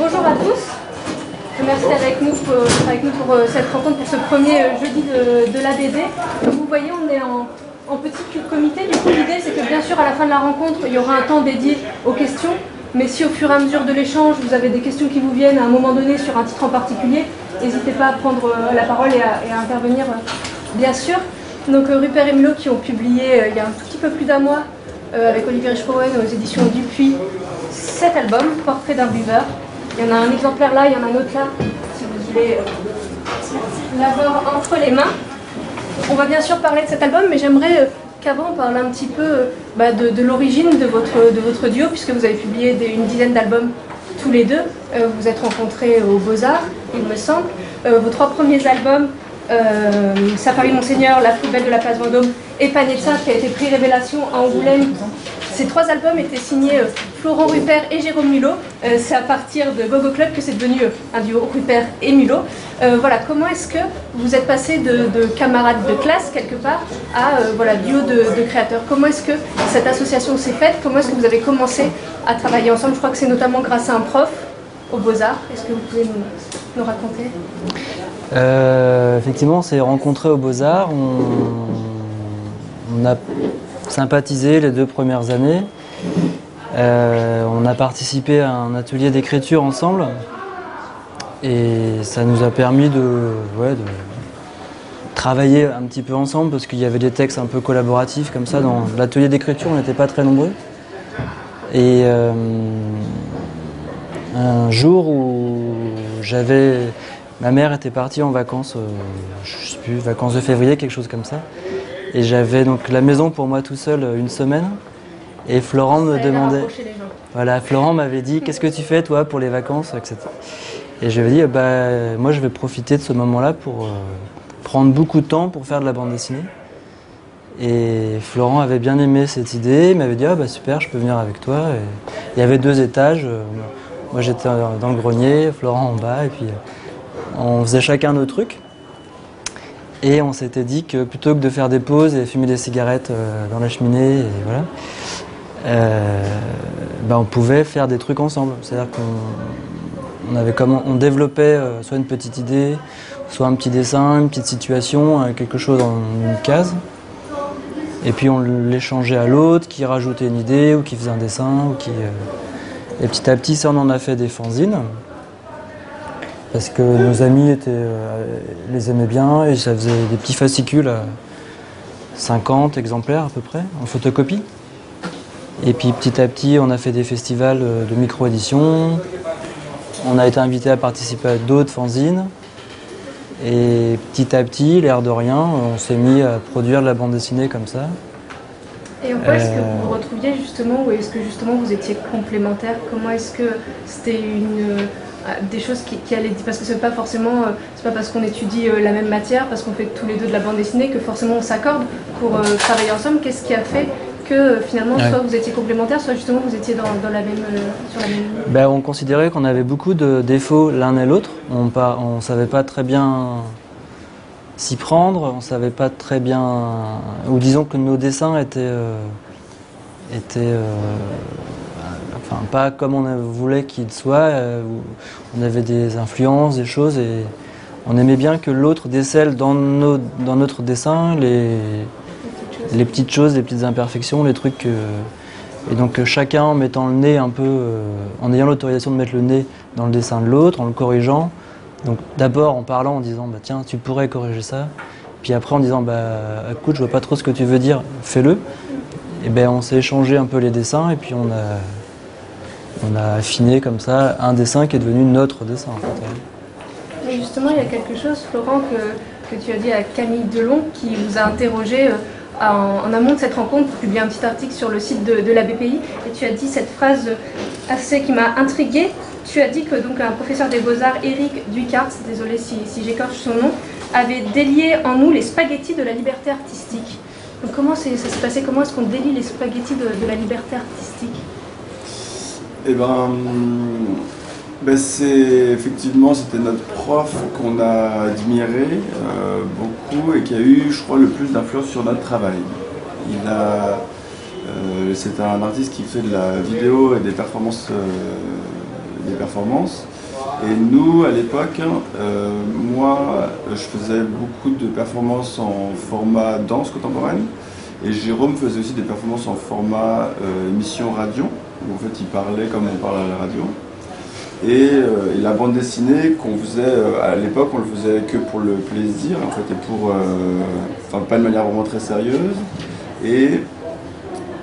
bonjour à tous. Merci d'être avec nous pour, avec nous pour euh, cette rencontre, pour ce premier euh, jeudi de, de l'ABD. Comme vous voyez, on est en, petit comité. Du coup, l'idée, c'est que bien sûr, à la fin de la rencontre, il y aura un temps dédié aux questions. Mais si au fur et à mesure de l'échange, vous avez des questions qui vous viennent à un moment donné sur un titre en particulier, n'hésitez pas à prendre euh, la parole et à, intervenir, bien sûr. Donc Rupert et Milo qui ont publié il y a un petit peu plus d'un mois avec Olivier Richpowen aux éditions Dupuis cet album, Portrait d'un buveur. Il y en a un exemplaire là, il y en a un autre là, si vous voulez l'avoir entre les mains. On va bien sûr parler de cet album, mais j'aimerais qu'avant on parle un petit peu bah, de, l'origine de votre, duo, puisque vous avez publié une dizaine d'albums tous les deux. Euh, vous êtes rencontrés aux Beaux-Arts, il me semble. Euh, vos trois premiers albums, euh, Safari Monseigneur, La plus belle de la place Vendôme et Panetta, qui a été prix Révélation à Angoulême. Ces trois albums étaient signés euh, Florent Rupert et Jérôme Mulot. Euh, c'est à partir de Gogo Club que c'est devenu euh, un duo Rupert et Mulot. voilà, comment est-ce que vous êtes passé de, de, camarades de classe quelque part à voilà, duo de, créateurs? Comment est-ce que cette association s'est faite? Comment est-ce que vous avez commencé à travailler ensemble? Je crois que c'est notamment grâce à un prof aux Beaux-Arts. Est-ce que vous pouvez nous, raconter? Effectivement, on s'est rencontrés aux Beaux-Arts. On, a sympathisé les deux premières années. Euh, on a participé à un atelier d'écriture ensemble. Et ça nous a permis de, travailler un petit peu ensemble parce qu'il y avait des textes un peu collaboratifs comme ça. Dans l'atelier d'écriture, on n'était pas très nombreux. Et euh, un jour où j'avais. Ma mère était partie en vacances, euh, je sais plus, vacances de février, quelque chose comme ça. Et j'avais donc la maison pour moi tout seul une semaine. Et Florent me demandait. Voilà, Florent m'avait dit Qu'est-ce que tu fais toi pour les vacances etc. Et je lui ai dit bah, Moi je vais profiter de ce moment-là pour euh, prendre beaucoup de temps pour faire de la bande dessinée. Et Florent avait bien aimé cette idée, il m'avait dit ah bah super, je peux venir avec toi. Et il y avait deux étages, moi j'étais dans le grenier, Florent en bas, et puis on faisait chacun nos trucs. Et on s'était dit que plutôt que de faire des pauses et fumer des cigarettes euh, dans la cheminée, voilà, euh, bah on pouvait faire des trucs ensemble. C'est-à-dire qu'on on développait euh, soit une petite idée, soit un petit dessin, une petite situation, quelque chose dans une case. Et puis on l'échangeait à l'autre, qui rajoutait une idée ou qui faisait un dessin, ou qui. Et petit à petit, ça, on en a fait des fanzines parce que nos amis étaient, euh, les aimaient bien et ça faisait des petits fascicules à 50 exemplaires à peu près en photocopie. Et puis petit à petit, on a fait des festivals de micro-édition. On a été invité à participer à d'autres fanzines. Et petit à petit, l'air de rien, on s'est mis à produire de la bande dessinée comme ça. Et en quoi est-ce que vous vous retrouviez justement, ou est-ce que justement vous étiez complémentaires? Comment est-ce que c'était une des choses qui, qui, allaient parce que c'est pas forcément c'est pas parce qu'on étudie la même matière parce qu'on fait tous les deux de la bande dessinée que forcément on s'accorde pour euh, travailler ensemble. Qu'est-ce qui a fait que finalement ouais. soit vous étiez complémentaires soit justement vous étiez dans, dans la même euh, sur la même ben, on considérait qu'on avait beaucoup de défauts l'un et l'autre. On pas on savait pas très bien s'y prendre on savait pas très bien ou disons que nos dessins étaient euh, étaient pas comme on voulait qu'il soit. Euh, on avait des influences, des choses, et on aimait bien que l'autre décèle dans, notre dessin les, petites choses, les petites imperfections, les trucs. et donc chacun en mettant le nez un peu, euh, en ayant l'autorisation de mettre le nez dans le dessin de l'autre, en le corrigeant. Donc d'abord en parlant, en disant bah tiens tu pourrais corriger ça. Puis après en disant bah écoute je vois pas trop ce que tu veux dire, fais-le. Et ben on s'est échangé un peu les dessins et puis on a on a affiné comme ça un dessin qui est devenu notre dessin. Justement, il y a quelque chose, Florent, que, tu as dit à Camille Delon, qui vous a interrogé euh, en, amont de cette rencontre, publier un petit article sur le site de, de, la BPI, et tu as dit cette phrase assez qui m'a intriguée. Tu as dit que donc un professeur des beaux-arts, Éric Ducart, désolé si, j'écorche son nom, avait délié en nous les spaghettis de la liberté artistique. Donc comment ça s'est passé? Comment est-ce qu'on délie les spaghettis de la liberté artistique? Eh ben, ben c'est effectivement c'était notre prof qu'on a admiré euh, beaucoup et qui a eu, je crois, le plus d'influence sur notre travail. Il a, euh, c'est un artiste qui fait de la vidéo et des performances, euh, des performances. Et nous, à l'époque, moi, je faisais beaucoup de performances en format danse contemporaine. Et Jérôme faisait aussi des performances en format émission radio, où en fait il parlait comme on parle à la radio. Et, la bande dessinée qu'on faisait à l'époque, on le faisait que pour le plaisir, en fait, et pour, enfin pas de manière vraiment très sérieuse. Et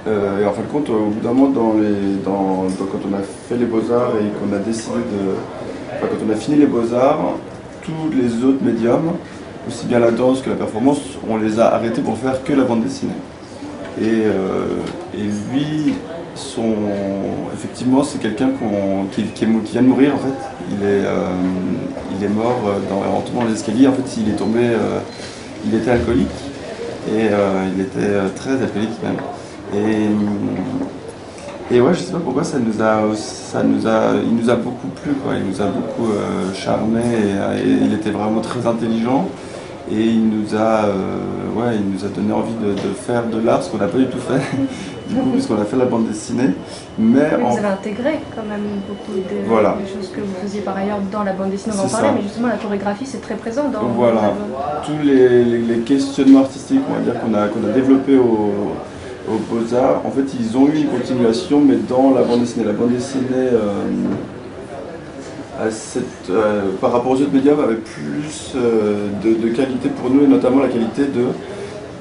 euh, en fin de compte, au bout d'un moment, quand on a fait les beaux-arts et qu'on a décidé de. Enfin, quand on a fini les beaux-arts, tous les autres médiums, aussi bien la danse que la performance, on les a arrêtés pour faire que la bande dessinée. Et, euh, et lui, effectivement, c'est quelqu'un qui, vient de mourir en fait. Il est, euh, il est mort dans, en tombant les escaliers. En fait, il est tombé, il était alcoolique et il était très alcoolique même. Et, et ouais, je sais pas pourquoi ça nous a, ça nous a, il nous a beaucoup plu, quoi. Il nous a beaucoup euh, charmé et, il était vraiment très intelligent. Et il nous a, euh, ouais, il nous a donné envie de, faire de l'art, ce qu'on n'a pas du tout fait, du coup, puisqu'on a fait la bande dessinée. Mais, vous avez intégré quand même beaucoup de, choses que vous faisiez par ailleurs dans la bande dessinée, on en parlait, mais justement la chorégraphie c'est très présent dans. Voilà, tous les, les, questionnements artistiques, on va dire qu'on a, qu'on a développés au aux Beaux-Arts, en fait, ils ont eu une continuation, mais dans la bande dessinée. La bande dessinée, euh, euh, par rapport aux autres médias, avait plus euh, de, qualité pour nous, et notamment la qualité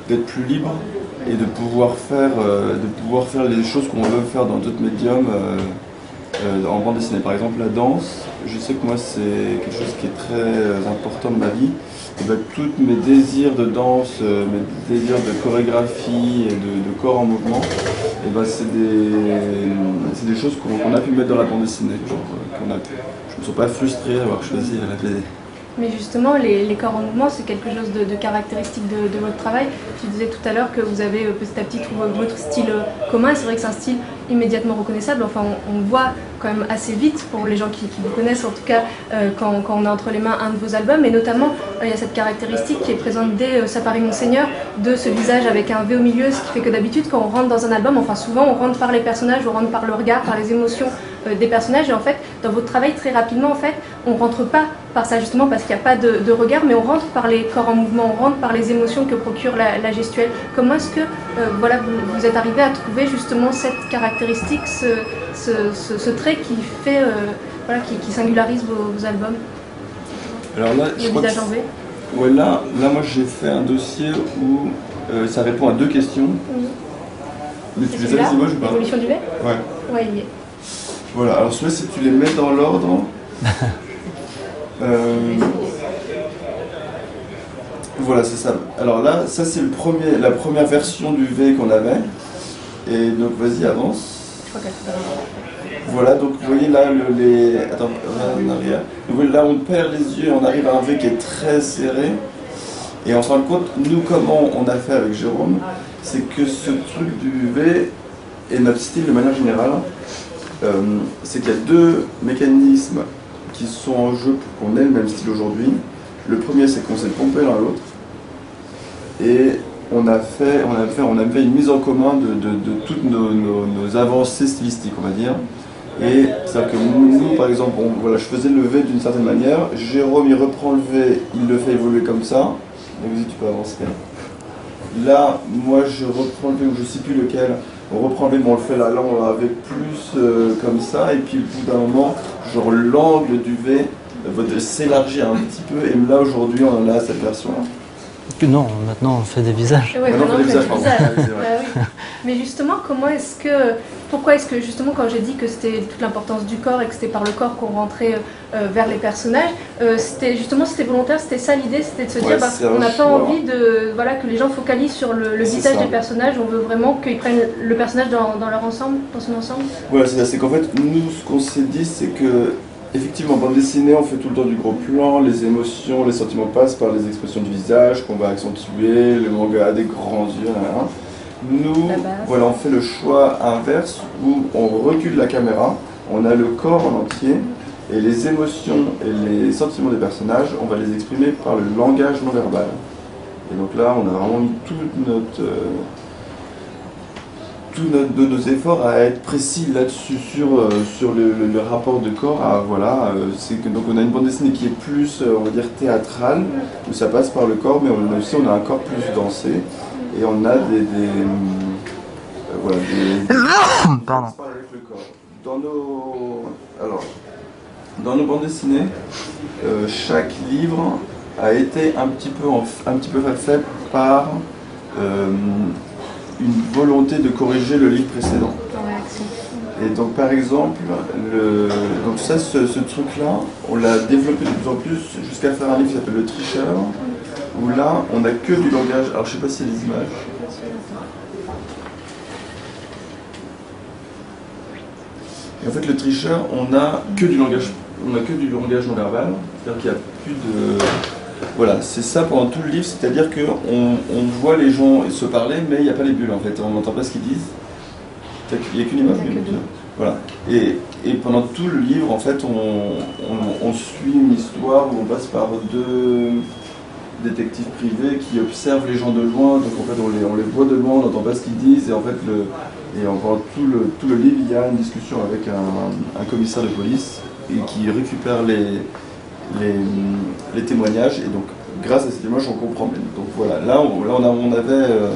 d'être plus libre et de pouvoir faire, de pouvoir faire les choses qu'on veut faire dans d'autres médiums en bande dessinée. Par exemple, la danse, je sais que moi, c'est quelque chose qui est très important de ma vie. Eh ben, tous mes désirs de danse, euh, mes désirs de chorégraphie et de, corps en mouvement, et ben, c'est des, des, choses qu'on a pu mettre dans la bande dessinée. Euh, je ne me sens pas frustré d'avoir choisi la BD. Mais justement, les, corps en mouvement, c'est quelque chose de, caractéristique de, votre travail. Tu disais tout à l'heure que vous avez euh, petit à petit trouvé votre style euh, commun. C'est vrai que c'est un style immédiatement reconnaissable. Enfin, on, voit quand même assez vite, pour les gens qui, vous connaissent en tout cas, euh, quand, on a entre les mains un de vos albums. Et notamment, il y a cette caractéristique qui est présente dès Ça Paris Monseigneur, de ce visage avec un V au milieu, ce qui fait que d'habitude, quand on rentre dans un album, enfin souvent, on rentre par les personnages, on rentre par le regard, par les émotions des personnages. Et en fait, dans votre travail, très rapidement, en fait, on rentre pas par ça justement parce qu'il n'y a pas de, regard, mais on rentre par les corps en mouvement, on rentre par les émotions que procure la, gestuelle. Comment est-ce que euh, voilà, vous, êtes arrivé à trouver justement cette caractéristique, ce, trait qui fait, euh, voilà, qui, singularise vos, albums? Alors là, je crois ouais, là, là, moi j'ai fait un dossier où euh, ça répond à deux questions. Mais tu les as moi je pas. L'évolution du lait Ouais. Ouais, il y est. Voilà, alors celui-là, si tu les mets dans l'ordre. Euh, voilà, c'est ça. Alors là, ça c'est le premier, la première version du V qu'on avait. Et donc vas-y, avance. Voilà, donc vous voyez là, le, les... Attends, en arrière. Là, on perd les yeux on arrive à un V qui est très serré. Et on se rend compte, nous, comment on a fait avec Jérôme, c'est que ce truc du V et notre style de manière générale, euh, c'est qu'il y a deux mécanismes qui sont en jeu pour qu'on ait le même style aujourd'hui. Le premier, c'est qu'on s'est pompé l'un l'autre. Et on a, fait, on, a fait, on a fait une mise en commun de, toutes nos, avancées stylistiques, on va dire. Et c'est-à-dire que nous, par exemple, voilà, je faisais le V d'une certaine manière, Jérôme, il reprend le V, il le fait évoluer comme ça. Donc, vas-y, tu peux avancer. Là, moi, je reprends le V, ou je ne sais plus lequel, on reprend le on le fait là, on avec plus euh, comme ça, et puis au bout d'un moment, genre l'angle du V va s'élargir un petit peu, et là, aujourd'hui, on a cette version-là. Non, maintenant on fait des visages. Oui, maintenant on fait des visages. Bah mais justement, comment est-ce que, pourquoi est-ce que justement quand j'ai dit que c'était toute l'importance du corps et que c'était par le corps qu'on rentrait euh, vers les personnages, euh, c'était justement c'était volontaire, c'était ça l'idée, c'était de se dire, bah, on n'a pas envie de, voilà, que les gens focalisent sur le, visage des personnages, on veut vraiment qu'ils prennent le personnage dans, dans, leur ensemble, dans son ensemble. Voilà, c'est qu'en fait nous, ce qu'on s'est dit, c'est que Effectivement, bande dessinée, on fait tout le temps du gros plan, les émotions, les sentiments passent par les expressions du visage qu'on va accentuer, le manga a des grands yeux. Nous, voilà, on fait le choix inverse où on recule la caméra, on a le corps en entier et les émotions et les sentiments des personnages, on va les exprimer par le langage non verbal. Et donc là, on a vraiment mis toute notre, euh, tous nos, nos efforts à être précis là-dessus sur, euh, sur le, le- le rapport de corps. À, voilà, euh, c'est que donc on a une bande dessinée qui est plus, euh, on va dire théâtrale, où ça passe par le corps, mais on, aussi on a un corps plus dansé et on a des, des, euh, voilà, des, Pardon. qui parlent avec le corps. Dans nos, alors, dans nos bandes dessinées, euh, chaque livre a été un petit peu, en- un petit peu fait par euh, une volonté de corriger le livre précédent. Et donc par exemple, le, donc ça, ce, ce truc-là, on l'a développé de plus en plus jusqu'à faire un livre qui s'appelle Le Tricheur, où là, on n'a que du langage. Alors je sais pas a des images. Et en fait, le tricheur, on a que du langage, on a que du langage non verbal, c'est-à-dire qu'il n'y a plus de, voilà, c'est ça pendant tout le livre, c'est-à-dire que on, voit les gens se parler, mais il n'y a pas les bulles en fait, on n'entend pas ce qu'ils disent. Il n'y a qu'une image. Il y a que. Voilà. Et, et pendant tout le livre, en fait, on, on- on suit une histoire où on passe par deux détectives privés qui observent les gens de loin. Donc en fait, on les, on les voit de loin, on n'entend pas ce qu'ils disent. Et en fait, le, et en- pendant tout le, tout le livre, il y a une discussion avec un, un commissaire de police et qui récupère les, les, les témoignages. Et donc, grâce à ces témoignages, on comprend mieux. Donc voilà, là, on, là, on, a- on avait, euh,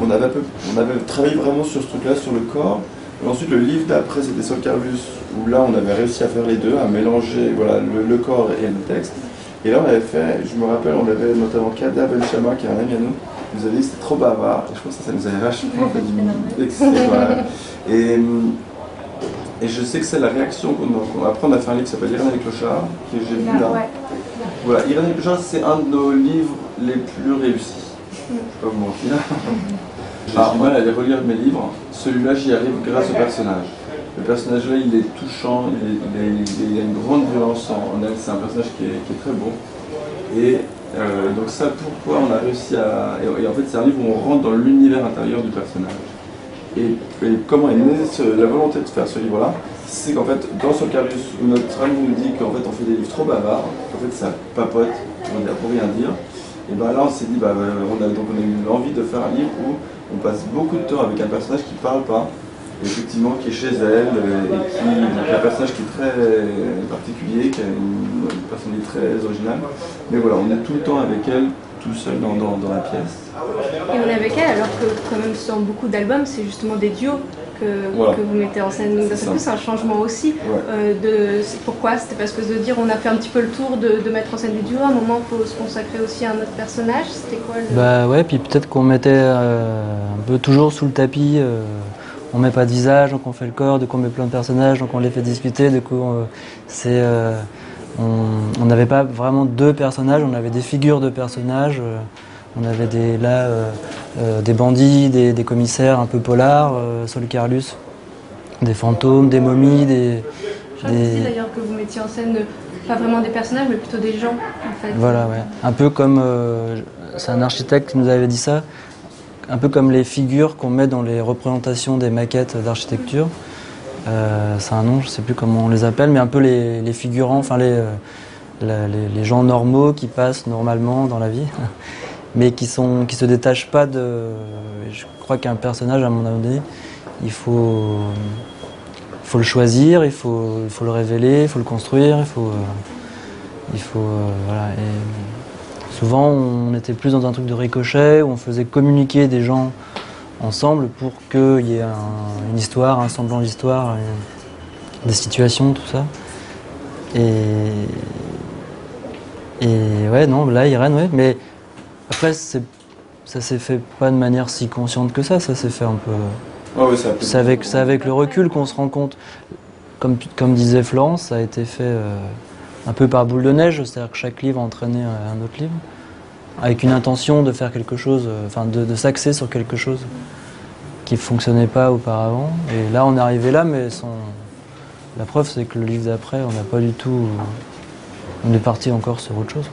on, avait peu- on avait travaillé vraiment sur ce truc-là, sur le corps. Et ensuite, le livre d'après, c'était sur Carlus, où là, on avait réussi à faire les deux, à mélanger voilà, le, le corps et le texte. Et là, on avait fait, je me rappelle, on avait notamment Kada Benchama, qui est un ami à nous, nous avait dit que c'était trop bavard. Et je pense que ça nous avait vachement fait du vexer, voilà. Et, et je sais que c'est la réaction qu'on qu'on- Après, on a fait un livre qui s'appelle Irène et Clochard, que j'ai vu là. Ouais. Voilà, Irène et Clochard, c'est un de nos livres les plus réussis. Je vais pas vous mentir. J'ai du mal à aller relire mes livres. Celui-là, j'y arrive grâce au personnage. Le personnage là, il est touchant, il, a une grande violence en, en elle. C'est un personnage qui est, qui est très beau. Et euh, donc ça, pourquoi on a réussi à... Et, et en fait, c'est un livre où on rentre dans l'univers intérieur du personnage. Et, comment est née la volonté de faire ce livre-là C'est qu'en fait, dans Solcarius, où notre ami nous dit qu'en fait on fait des livres trop bavards, qu'en fait ça papote, dire, pour rien dire, et ben là on s'est dit, bah, on a, donc on a eu l'envie de faire un livre où on passe beaucoup de temps avec un personnage qui parle pas, effectivement qui est chez elle, euh, et qui donc un personnage qui est très particulier, qui a une, une personnalité très originale. Mais voilà, on est tout le temps avec elle, tout seul dans, dans, dans la pièce. Et on est avec elle, alors que quand même sur beaucoup d'albums, c'est justement des duos que, Voilà. que vous mettez en scène. Donc C'est un changement aussi. Ouais. euh, de, pourquoi? C'était parce que de dire on a fait un petit peu le tour de, de mettre en scène des duos, à un moment il faut se consacrer aussi à un autre personnage. C'était quoi le... Bah ouais, puis peut-être qu'on mettait euh, un peu toujours sous le tapis. euh, on met pas de visage, donc on fait le corps, donc on met plein de personnages, donc on les fait discuter. Du coup, on- c'est, euh, on n'avait pas vraiment deux personnages, on avait des figures de personnages. euh, on avait des, là euh, euh, des bandits, des, des commissaires un peu polars, euh, Sol Carlus, des fantômes, des momies, des, Je des- d'ailleurs que vous mettiez en scène euh, pas vraiment des personnages, mais plutôt des gens en fait. Voilà, ouais. Un peu comme. euh, c'est un architecte qui nous avait dit ça. Un peu comme les figures qu'on met dans les représentations des maquettes d'architecture. Euh, c'est un nom, je sais plus comment on les appelle, mais un peu les, figurants, enfin les, euh, les, les gens normaux qui passent normalement dans la vie, mais qui sont qui se détachent pas de. Je crois qu'un personnage, à mon avis, il faut, faut le choisir, il faut, il faut le révéler, il faut le construire, il faut. euh, il faut. voilà. Souvent, on était plus dans un truc de ricochet où on faisait communiquer des gens ensemble pour qu'il y ait un- une histoire, un semblant d'histoire, des situations, tout ça. Et. Et ouais, non, là, Irène, ouais. Mais après, ça s'est fait pas de manière si consciente que ça, ça s'est fait un peu. Ah ouais, ça a fait- C'est avec, avec le recul qu'on se rend compte. Comme, comme disait Florence, ça a été fait euh, un peu par boule de neige, c'est-à-dire que chaque livre entraînait euh, un autre livre, avec une intention de faire quelque chose, euh, enfin de, s'axer sur quelque chose qui ne fonctionnait pas auparavant. Et là, on est arrivé là, mais la preuve, c'est que le livre d'après, on n'a pas du tout. On est parti encore sur autre chose.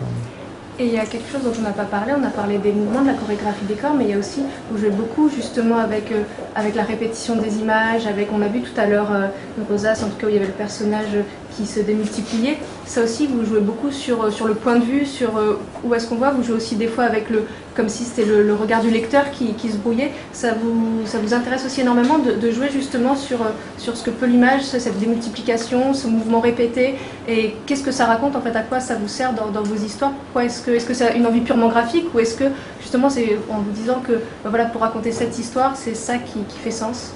Et il y a quelque chose dont on n'a pas parlé, on a parlé des mouvements, de la chorégraphie des corps, mais il y a aussi, vous jouez beaucoup justement avec, euh, avec la répétition des images, avec, on a vu tout à l'heure euh, Rosas, en tout cas où il y avait le personnage euh, qui se démultipliait. Ça aussi, vous jouez beaucoup sur, euh, sur le point de vue, sur euh, où est-ce qu'on voit, vous jouez aussi des fois avec le, comme si c'était le, regard du lecteur qui, se brouillait. Ça vous, ça vous intéresse aussi énormément de, jouer justement sur, sur ce que peut l'image, cette démultiplication, ce mouvement répété, et qu'est-ce que ça raconte en fait, à quoi ça vous sert dans, vos histoires? Est-ce que est-ce que c'est une envie purement graphique ou est-ce que justement c'est en vous disant que bah voilà pour raconter cette histoire, c'est ça qui, qui fait sens?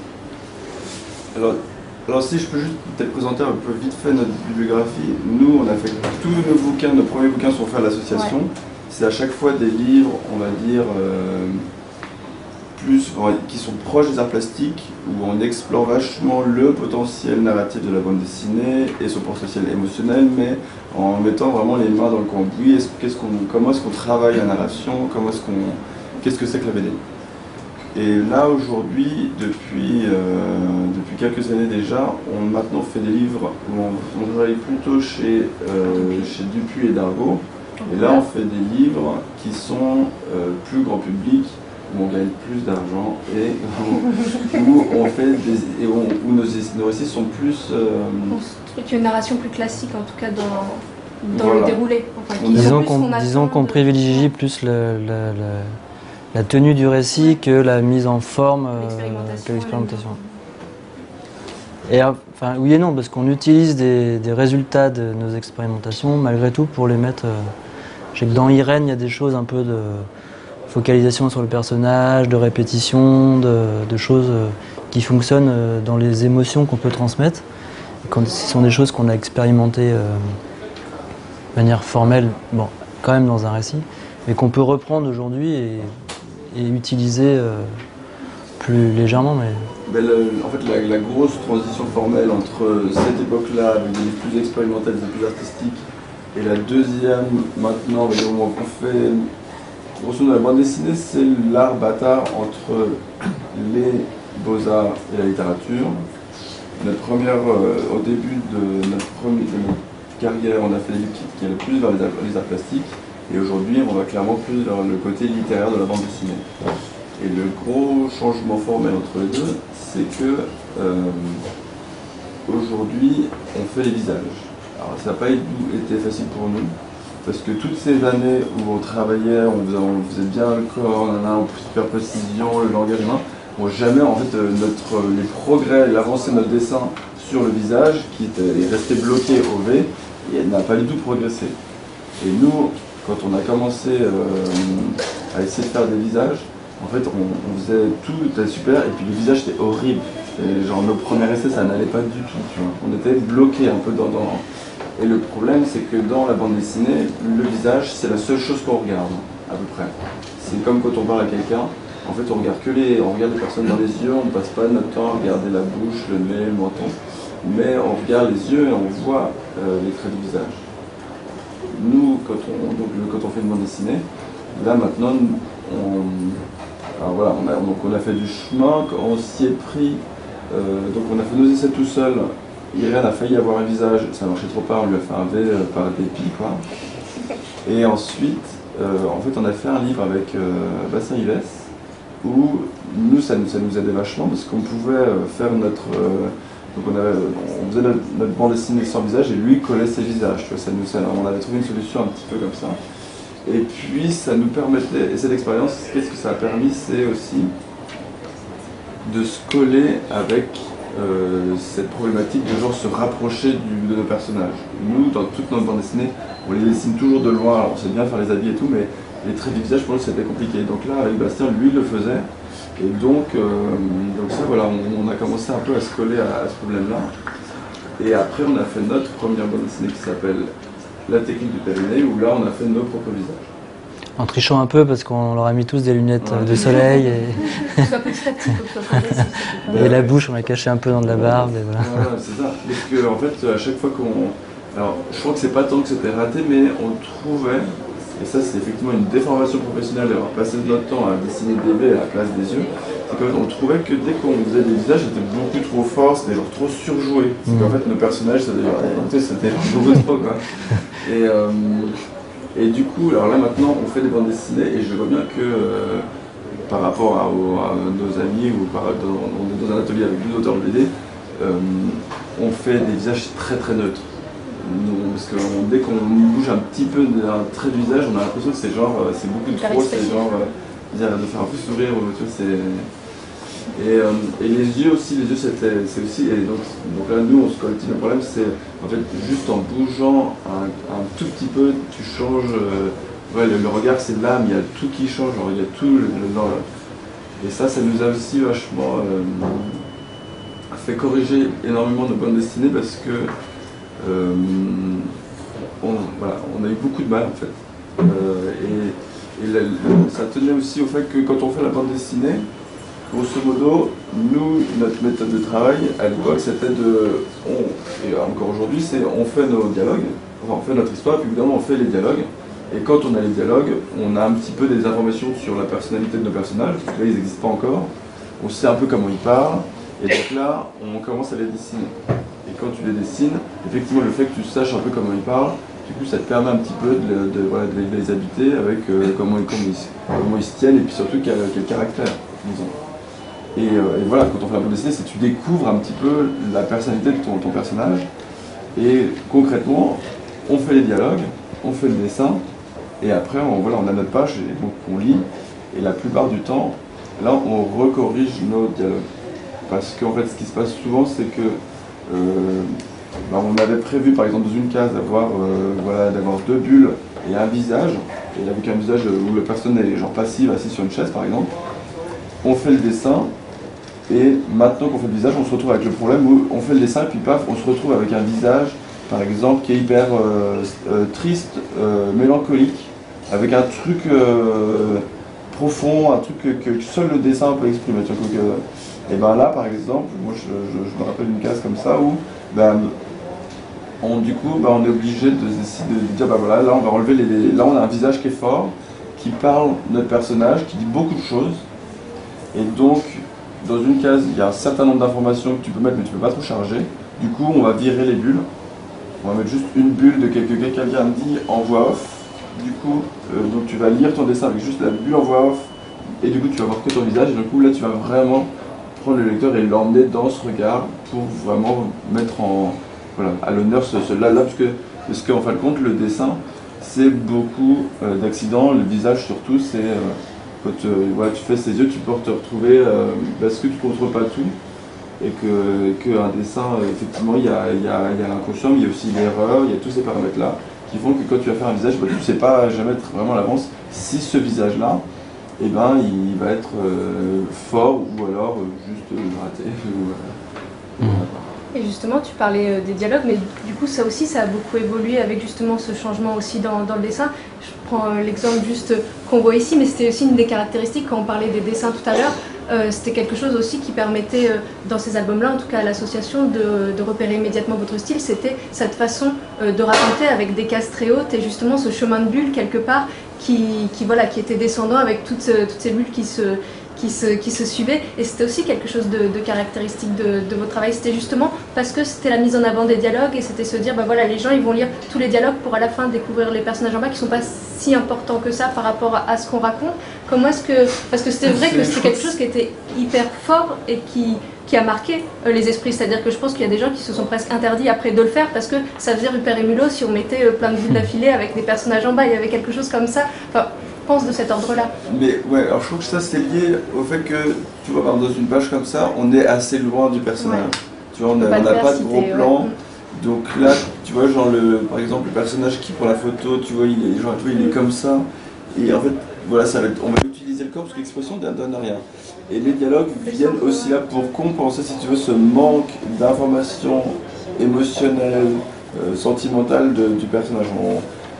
Alors, alors si je peux juste peut-être présenter un peu vite fait notre bibliographie, nous on a fait tous nos bouquins, nos premiers bouquins sont faits à l'association. C'est à chaque fois des livres, on va dire, euh, plus, qui sont proches des arts plastiques, où on explore vachement le potentiel narratif de la bande dessinée et son potentiel émotionnel, mais en mettant vraiment les mains dans le cambouis. Est -ce, qu'on, comment est-ce qu'on travaille la narration Comment est-ce qu'on, qu'est-ce que c'est que la BD et là, aujourd'hui, depuis, euh, depuis quelques années déjà, on maintenant fait des livres où on, travaille plutôt chez, euh, chez Dupuis et Dargaud. Et là, on fait des livres qui sont euh, plus grand public, où on gagne plus d'argent et où, on fait des, et où, nos, récits sont plus. C'est une narration plus classique, en tout cas dans, dans le déroulé. disons qu'on privilégie plus le la tenue du récit que la mise en forme, euh, que l'expérimentation. Et enfin, oui et non, parce qu'on utilise des, résultats de nos expérimentations malgré tout pour les mettre. Euh, je sais que dans Irène, il y a des choses un peu de focalisation sur le personnage, de répétition, de, choses euh, qui fonctionnent dans les émotions qu'on peut transmettre. quand ce sont des choses qu'on a expérimentées de manière formelle, bon, quand même dans un récit, mais qu'on peut reprendre aujourd'hui et et utilisé euh, plus légèrement. Mais... Ben, en fait, la, grosse transition formelle entre cette époque-là, avec des plus expérimentales, des plus artistiques, et la deuxième, maintenant, où on fait. Grosso modo, la bande dessinée, c'est l'art bâtard entre les beaux-arts et la littérature. Notre première, euh, au début de notre, première, carrière, on a fait des livres qui, allaient plus vers les arts plastiques. Et aujourd'hui, on va clairement plus vers le côté littéraire de la bande dessinée. Et le gros changement formel entre les deux, c'est que euh, aujourd'hui, on fait les visages. Alors, ça n'a pas été facile pour nous, parce que toutes ces années où on travaillait, on faisait, bien le corps, on a super précision, le langage humain, bon, jamais en fait euh, notre, les progrès, l'avancée de notre dessin sur le visage, qui est resté bloqué au V, n'a pas du tout progressé. Et nous, quand on a commencé euh, à essayer de faire des visages, en fait, on, faisait tout, c'était super, et puis le visage était horrible. genre, nos premiers essais, ça n'allait pas du tout. On était bloqué un peu dans, Et le problème, c'est que dans la bande dessinée, le visage, c'est la seule chose qu'on regarde, à peu près. C'est comme quand on parle à quelqu'un, en fait, on regarde que les, on regarde les personnes dans les yeux, on ne passe pas notre temps à regarder la bouche, le nez, le menton, mais on regarde les yeux et on voit euh, les traits du visage nous, quand on, donc, quand on fait une bande dessinée, là maintenant, on, voilà, on, a, donc on a fait du chemin, on s'y est pris, euh, donc on a fait nos essais tout seul. Irène a failli avoir un visage, ça marchait trop pas, on lui a fait un V euh, par dépit, quoi. Et ensuite, euh, en fait, on a fait un livre avec Bassin Ives, où nous, ça, ça nous aidait vachement parce qu'on pouvait faire notre donc on, faisait notre, bande dessinée sans visage et lui collait ses visages. ça nous, on avait trouvé une solution un petit peu comme ça. Et puis ça nous permettait, et cette expérience, qu'est-ce que ça a permis C'est aussi de se coller avec euh, cette problématique de genre se rapprocher de nos personnages. Nous, dans toute notre bande dessinée, on les dessine toujours de loin, alors on sait bien faire les habits et tout, mais les traits du visage pour nous c'était compliqué. Donc là, avec Bastien, lui, le faisait. Et donc, euh, donc ça, voilà, on, a commencé un peu à se coller à, ce problème-là. Et après, on a fait notre première bande dessinée qui s'appelle La technique du périnée, où là, on a fait nos propres visages. En trichant un peu parce qu'on leur a mis tous des lunettes de soleil et... et la bouche on l'a caché un peu dans de la barbe et voilà. c'est ça. Parce que en fait à chaque fois qu'on... Alors je crois que c'est pas tant que c'était raté mais on trouvait et ça, c'est effectivement une déformation professionnelle d'avoir passé notre temps à dessiner des bébés à la place des yeux. C'est qu'on trouvait que dès qu'on faisait des visages, c'était beaucoup trop fort, c'était genre trop surjoué. C'est qu'en mm. fait, nos personnages, c'était beaucoup trop quoi. Et, euh, et du coup, alors là maintenant, on fait des bandes dessinées et je vois bien que euh, par rapport à, nos amis ou par, dans, on est dans un atelier avec deux auteurs de BD, euh, on fait des visages très très neutres. Parce que dès qu'on bouge un petit peu d'un trait de visage, on a l'impression que c'est genre, c'est beaucoup trop, c'est genre, de faire un peu sourire, tu vois, c'est... Et, et, les yeux aussi, les yeux c'était, c'est aussi, et donc, donc là nous on se collective, le problème c'est en fait juste en bougeant un, un tout petit peu, tu changes, ouais, le, regard c'est l'âme, il y a tout qui change, il y a tout le, et ça, ça nous a aussi vachement fait corriger énormément nos bandes dessinées parce que euh, on, a eu beaucoup de mal en fait. Euh, et, ça tenait aussi au fait que quand on fait la bande dessinée, grosso modo, nous, notre méthode de travail à l'époque, c'était de, et encore aujourd'hui, c'est on fait nos dialogues, enfin on fait notre histoire, puis évidemment on fait les dialogues. Et quand on a les dialogues, on a un petit peu des informations sur la personnalité de nos personnages, parce que là ils n'existent pas encore. On sait un peu comment ils parlent, et donc là, on commence à les dessiner. Quand tu les dessines, effectivement, le fait que tu saches un peu comment ils parlent, du coup, ça te permet un petit peu de, les habiter avec euh, comment, ils, comment, ils, se tiennent et puis surtout quel, caractère ils ont. Euh, et, voilà, quand on fait la bande dessinée, c'est que tu découvres un petit peu la personnalité de ton, personnage. Et concrètement, on fait les dialogues, on fait le dessin, et après, on, voilà, on a notre page, et donc on lit, et la plupart du temps, là, on recorrige nos dialogues. Parce qu'en fait, ce qui se passe souvent, c'est que bah, on avait prévu, par exemple, dans une case, d'avoir euh, voilà, deux bulles et un visage, et avec un visage où la personne est genre passive, assise sur une chaise, par exemple. On fait le dessin, et maintenant qu'on fait le visage, on se retrouve avec le problème où on fait le dessin, et puis paf, on se retrouve avec un visage, par exemple, qui est hyper euh, triste, mélancolique, avec un truc profond, un truc que, seul le dessin peut exprimer. Et bien là, par exemple, moi je, me rappelle une case comme ça où ben, on, du coup, ben, on est obligé de, de, dire, ben voilà, là on va enlever les, Là on a un visage qui est fort, qui parle notre personnage, qui dit beaucoup de choses. Et donc, dans une case, il y a un certain nombre d'informations que tu peux mettre, mais tu ne peux pas trop charger. Du coup, on va virer les bulles. On va mettre juste une bulle de quelque quelqu'un vient dit en voix off. Du coup, euh, donc tu vas lire ton dessin avec juste la bulle en voix off. Et du coup, tu vas voir que ton visage. Et du coup, là, tu vas vraiment prendre le lecteur et l'emmener dans ce regard pour vraiment mettre en, voilà, à l'honneur ce, là, là, parce que, qu'en fin de compte, le dessin, c'est beaucoup euh, d'accidents, le visage surtout, c'est euh, quand euh, tu fais ses yeux, tu peux te retrouver parce que tu ne contrôles pas tout et que qu'un dessin, effectivement, il y a, y, a, y a l'inconscient, mais il y a aussi l'erreur, il y a tous ces paramètres-là qui font que quand tu vas faire un visage, bah, tu ne sais pas jamais être vraiment à l'avance si ce visage-là, eh ben, il va être euh, fort ou alors euh, juste euh, raté. Et justement, tu parlais des dialogues, mais du coup, ça aussi, ça a beaucoup évolué avec justement ce changement aussi dans, dans le dessin. Je prends l'exemple juste qu'on voit ici, mais c'était aussi une des caractéristiques quand on parlait des dessins tout à l'heure. c'était quelque chose aussi qui permettait, dans ces albums-là, en tout cas à l'association, de, de, repérer immédiatement votre style. C'était cette façon de raconter avec des cases très hautes et justement ce chemin de bulle quelque part qui, voilà, qui était descendant avec toutes, toutes ces bulles qui se, qui se, qui se suivaient. Et c'était aussi quelque chose de, caractéristique de, de, votre travail. C'était justement parce que c'était la mise en avant des dialogues et c'était se dire, bah voilà, les gens ils vont lire tous les dialogues pour à la fin découvrir les personnages en bas qui sont pas si importants que ça par rapport à, ce qu'on raconte. Comment est-ce que. Parce que c'était vrai que c'était quelque chose qui était hyper fort et qui, qui a marqué euh, les esprits. C'est-à-dire que je pense qu'il y a des gens qui se sont presque interdits après de le faire parce que ça faisait Rupert et Mulot si on mettait euh, plein de bulles d'affilée avec des personnages en bas. Il y avait quelque chose comme ça. Enfin, pense de cet ordre-là. Mais ouais, alors je trouve que ça c'est lié au fait que, tu vois, dans une page comme ça, on est assez loin du personnage. Tu vois, on n'a pas, de gros plan. Donc là, tu vois, genre, le, par exemple, le personnage qui prend la photo, tu vois, il est, genre, tu vois, il est comme ça. Et en fait, voilà, ça on va utiliser le corps parce que l'expression ne donne rien. Et les dialogues viennent aussi là pour compenser, si tu veux, ce manque d'informations émotionnelles, euh, sentimentales du personnage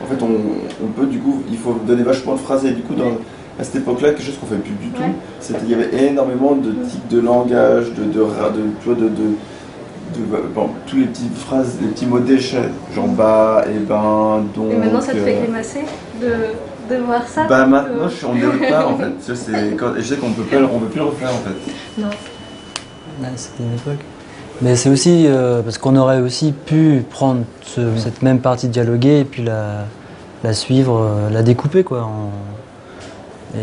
en fait, on, peut du coup, il faut donner vachement de phrases. Et du coup, dans, à cette époque-là, quelque chose qu'on fait plus du tout, c'était il y avait énormément de types de langage, de, de, de, de, de bon, tous les petites phrases, les petits mots d'échelle, genre bas, et ben, donc. Et maintenant, ça te fait grimacer de, de voir ça Bah maintenant, je suis en pas en fait. je sais qu'on peut, on peut plus le refaire en fait. Non. c'était une époque. Mais c'est aussi euh, parce qu'on aurait aussi pu prendre cette même partie dialoguer et puis la, la suivre, euh, la découper quoi. Et...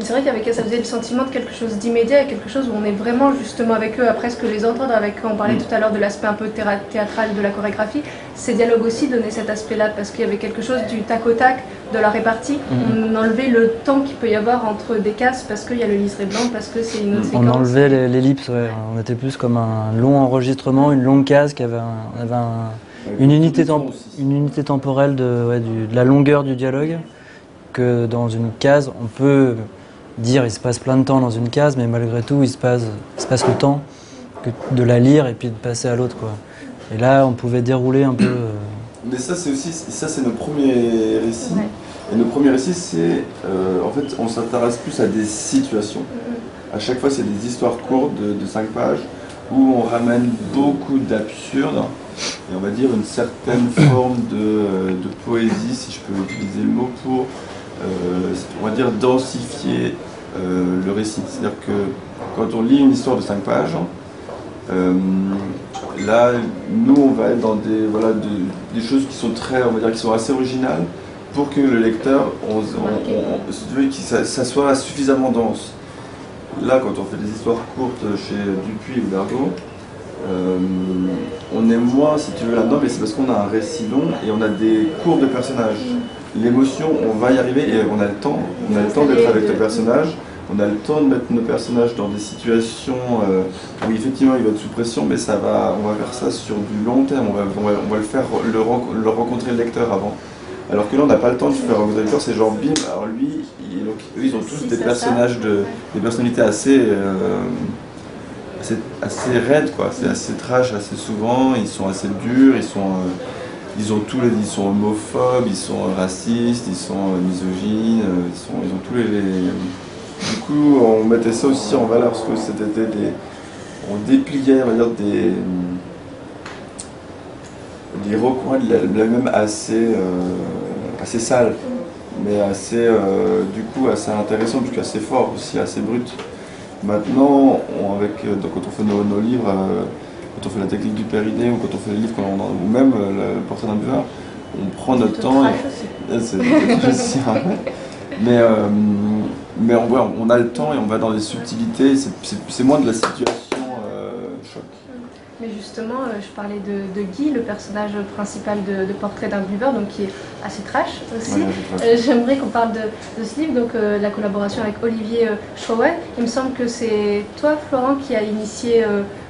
c'est vrai qu'avec eux, ça faisait le sentiment de quelque chose d'immédiat et quelque chose où on est vraiment justement avec eux, à presque les entendre, avec eux. On parlait Mm. tout à l'heure de l'aspect un peu théâtral de la chorégraphie. Ces dialogues aussi donnaient cet aspect-là parce qu'il y avait quelque chose du tac au tac, de la répartie. Mm. On enlevait le temps qu'il peut y avoir entre des cases parce qu'il y a le liseré blanc, parce que c'est une autre On séquence. enlevait les- l'ellipse, ouais. on était plus comme un long enregistrement, une longue case qui avait, un- avait un- une, unité temp- une unité temporelle de, ouais, du- de la longueur du dialogue. Que dans une case, on peut dire il se passe plein de temps dans une case, mais malgré tout, il se passe, il se passe le temps que de la lire et puis de passer à l'autre. quoi. Et là, on pouvait dérouler un peu. euh, Mais ça, c'est aussi, ça, c'est nos premiers récits. Ouais. Et nos premiers récits, c'est, euh, en fait, on s'intéresse plus à des situations. À chaque fois, c'est des histoires courtes de, 5 pages où on ramène beaucoup d'absurde et on va dire une certaine forme de, de poésie, si je peux utiliser le mot, pour, euh, on va dire, densifier euh, le récit. C'est-à-dire que quand on lit une histoire de 5 pages, euh, là, nous, on va être dans des, voilà, de- des choses qui sont très, on va dire, qui sont assez originales pour que le lecteur, on, on- on- si tu veux, que ça, ça soit suffisamment dense. Là, quand on fait des histoires courtes chez Dupuis ou Bergot, euh, on est moins, si tu veux, là-dedans, mais c'est parce qu'on a un récit long et on a des cours de personnages. L'émotion, on va y arriver et on a le temps. On a le temps d'être avec le personnage. On a le temps de mettre nos personnages dans des situations euh, où effectivement il va être sous pression, mais ça va, on va faire ça sur du long terme. On va, on va, on va le faire, le, ren- le rencontrer le lecteur avant. Alors que là, on n'a pas le temps de faire rencontrer le lecteur. C'est genre bim. Alors lui, il- donc, eux, ils ont tous des personnages de, des personnalités assez, euh, assez, assez raides, quoi. C'est assez trash, assez souvent. Ils sont assez durs. Ils sont euh, ils ont tous les, ils sont homophobes, ils sont racistes, ils sont euh, misogynes, euh, ils, ont tous les, Du coup, on mettait ça aussi en valeur parce que c'était des, on dépliait, on va dire des, des recoins de la, même assez, euh, assez sales, mais assez, euh, du coup, assez intéressant, coup assez fort aussi, assez brut. Maintenant, avec, euh, donc, quand on fait nos, livres, euh, quand on fait la technique du péridée ou quand on fait les livres, quand on, ou même euh, le portrait d'un buveur, on prend notre temps. et- c'est- hein. Mais, euh, mais on, on a le temps et on va dans les subtilités. C'est- moins de la situation euh, choc. Mais justement, euh, je parlais de, de Guy, le personnage principal de, de Portrait d'un buveur, donc qui est assez trash aussi. Euh, J'aimerais qu'on parle de, de ce livre, donc la collaboration avec Olivier Schroen. Il me semble que c'est toi, Florent, qui a initié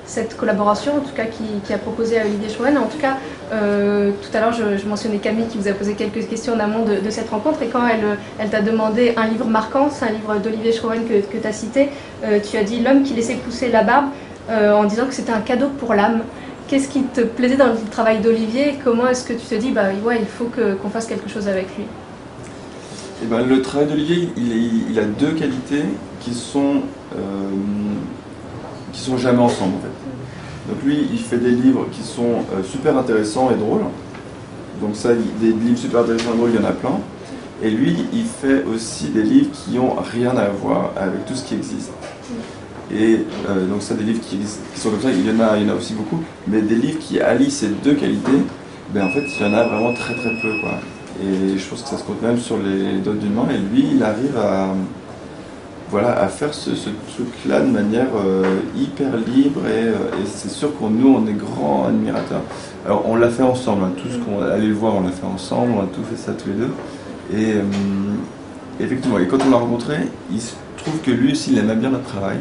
cette collaboration, en tout cas qui, a proposé à Olivier Schroen. En tout cas, euh, tout à l'heure, je, mentionnais Camille qui vous a posé quelques questions en amont de, cette rencontre. Et quand elle, euh, elle t'a demandé un livre marquant, c'est un livre d'Olivier Schroen que, tu as cité, euh, tu as dit L'homme qui laissait pousser la barbe, en disant que c'était un cadeau pour l'âme. Qu'est-ce qui te plaisait dans le travail d'Olivier? Comment est-ce que tu te dis, bah ouais, il faut qu'on fasse quelque chose avec lui Eh ben, le travail d'Olivier, il, a deux qualités qui sont, qui sont jamais ensemble en fait. Donc lui, il fait des livres qui sont euh, super intéressants et drôles. Donc ça, des livres super intéressants et drôles, il y en a plein. Et lui, il fait aussi des livres qui ont rien à voir avec tout ce qui existe. Et euh, donc ça, des livres qui, qui sont comme ça, il y, en a, aussi beaucoup. Mais des livres qui allient ces deux qualités, ben en fait, il y en a vraiment très très peu. Et je pense que ça se compte même sur les doigts d'une main. Et lui, il arrive à, voilà, à faire ce, ce truc-là de manière euh, hyper libre. Et, euh, et c'est sûr qu'on nous, on est grands admirateurs. Alors, on l'a fait ensemble. hein. tout ce qu'on allait le voir, on l'a fait ensemble. On a tout fait ça tous les deux. Et euh, effectivement, et quand on l'a rencontré, il se trouve que lui aussi, il aimait bien notre travail.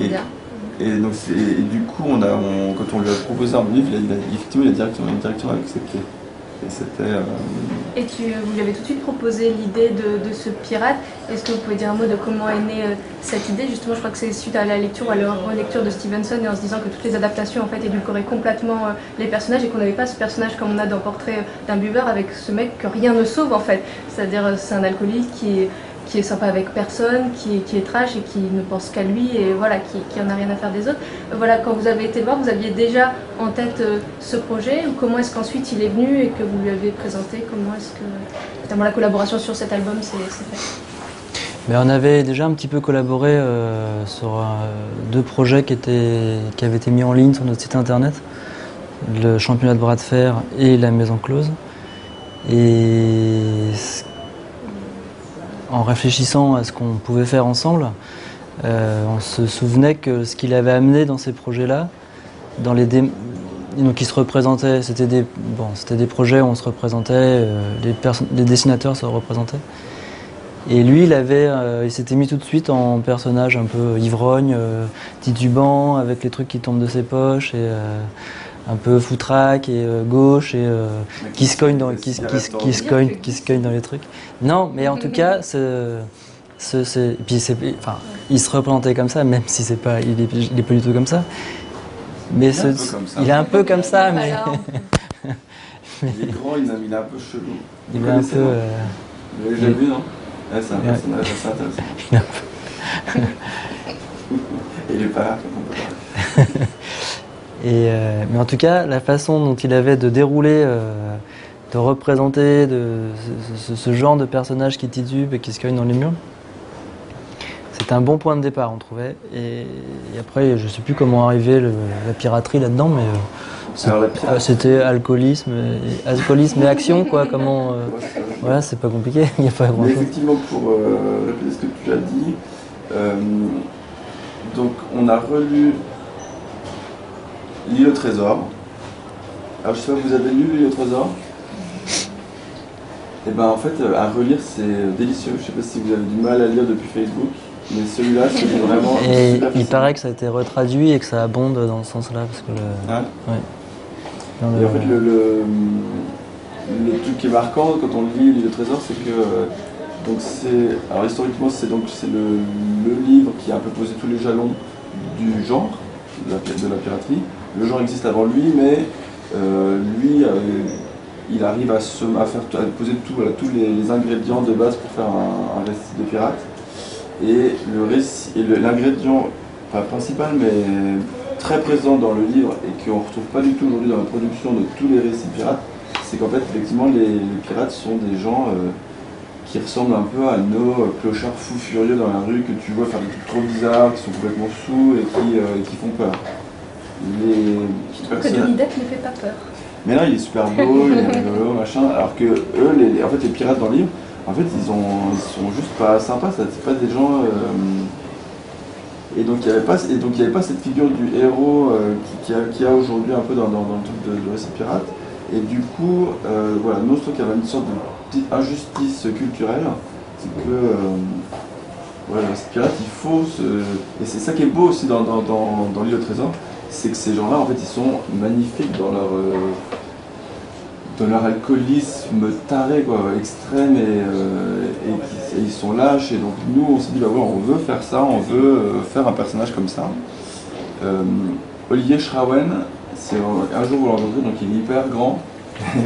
Et- bien. Et, donc, et du coup, on a, on- quand on lui a proposé un livre, il a, il a- effectivement, il a directement, directement accepté. Et c'était. euh, Et tu, vous lui avez tout de suite proposé l'idée de, ce pirate. Est-ce que vous pouvez dire un mot de comment est née euh, cette idée? Justement, je crois que c'est suite à la lecture, à la relecture de Stevenson et en se disant que toutes les adaptations en fait édulcoraient complètement euh, les personnages et qu'on n'avait pas ce personnage comme on a dans Portrait d'un buveur avec ce mec que rien ne sauve en fait. C'est-à-dire c'est un alcoolique qui est, qui est sympa avec personne, qui est, trash et qui ne pense qu'à lui et voilà, qui, qui en a rien à faire des autres. Voilà, quand vous avez été voir, vous aviez déjà en tête euh, ce projet ou comment est-ce qu'ensuite il est venu et que vous lui avez présenté? Comment est-ce que notamment la collaboration sur cet album s'est faite Mais on avait déjà un petit peu collaboré euh, sur euh, deux projets qui, étaient, qui avaient été mis en ligne sur notre site internet, le championnat de bras de fer et la maison close. Et ce- en réfléchissant à ce qu'on pouvait faire ensemble, euh, on se souvenait que ce qu'il avait amené dans ces projets-là, dans les donc se représentait, c'était des, projets où on se représentait, euh, les, dessinateurs se représentaient. Et lui, il avait, euh, il s'était mis tout de suite en personnage un peu ivrogne, titubant, avec les trucs qui tombent de ses poches un peu foutraque et euh, gauche et euh, qui se cogne dans, qui, se- qui, se- qui se cogne, qui se cogne dans les trucs. Non, mais en tout cas, ce, ce, ce- et puis c'est, enfin, il se représentait comme ça, même si c'est pas, il est, il est pas du tout comme ça. Mais Il est ce- un peu comme ça. il est un peu comme ça, mais Alors, Il est grand, il, a- il est un peu chelou. il Vous est un peu. euh, Vous l'avez vu, non Ouais, C'est un personnage assez intéressant. il est pas là, on peut pas. Et, euh, mais en tout cas, la façon dont il avait de dérouler, euh, de représenter de, ce, ce- ce genre de personnage qui titube et qui se cogne dans les murs, c'était un bon point de départ, on trouvait. Et, et après, je sais plus comment arriver le- la piraterie là-dedans, mais euh, euh, c'était alcoolisme, et, alcoolisme et action, quoi. Comment euh. Voilà, c'est pas compliqué, il n'y a pas Mais grand-chose. effectivement, pour euh, répéter ce que tu as dit, donc on a relu L'île au trésor. Alors je sais pas, vous avez lu L'île au trésor? Et ben en fait, euh, à relire c'est délicieux. Je sais pas si vous avez du mal à lire depuis Facebook, mais celui-là c'est vraiment. Et super il paraît que ça a été retraduit et que ça abonde dans ce sens-là, parce que le- Hein dans Et le- en fait, le, le, le truc qui est marquant quand on lit L'île au trésor, c'est que euh, donc c'est alors historiquement c'est donc c'est le, le livre qui a un peu posé tous les jalons du genre de la, de la piraterie. Le genre existe avant lui, mais euh, lui euh, il arrive à, faire poser tous les, ingrédients de base pour faire un, récit de pirate. Et l'ingrédient principal, mais très présent dans le livre et qu'on ne retrouve pas du tout aujourd'hui dans la production de tous les récits pirates, c'est qu'en fait, effectivement, les, pirates sont des gens euh, qui ressemblent un peu à nos clochards fous furieux dans la rue que tu vois faire des trucs trop bizarres, qui sont complètement sous et qui font peur. Les je trouve que Johnny Depp ne fait pas peur. mais non, il est super beau, il est rigolo, machin. Alors que eux, les, les- en fait, les pirates dans le livre, en fait, ils, ont, ils sont juste pas sympas. ça, C'est pas des gens. euh, et donc il n'y avait pas, et donc il y avait pas cette figure du héros euh, qui, qui a, qui a aujourd'hui un peu dans, dans, dans le truc de, de récit pirate. Et du coup, euh, voilà, nous, je trouve qu'il y avait une sorte de petite injustice culturelle, c'est que euh, voilà, pirate, il faut se... Et c'est ça qui est beau aussi dans, dans, dans, dans l'île au trésor, c'est que ces gens-là, en fait, ils sont magnifiques dans leur, euh, dans leur alcoolisme taré, quoi, extrême, et, euh, et ils sont lâches. Et donc, nous, on s'est dit, bah voilà, on veut faire ça, on veut euh, faire un personnage comme ça. Olivier Schrawen, un, jour vous l'entendrez, donc il est hyper grand.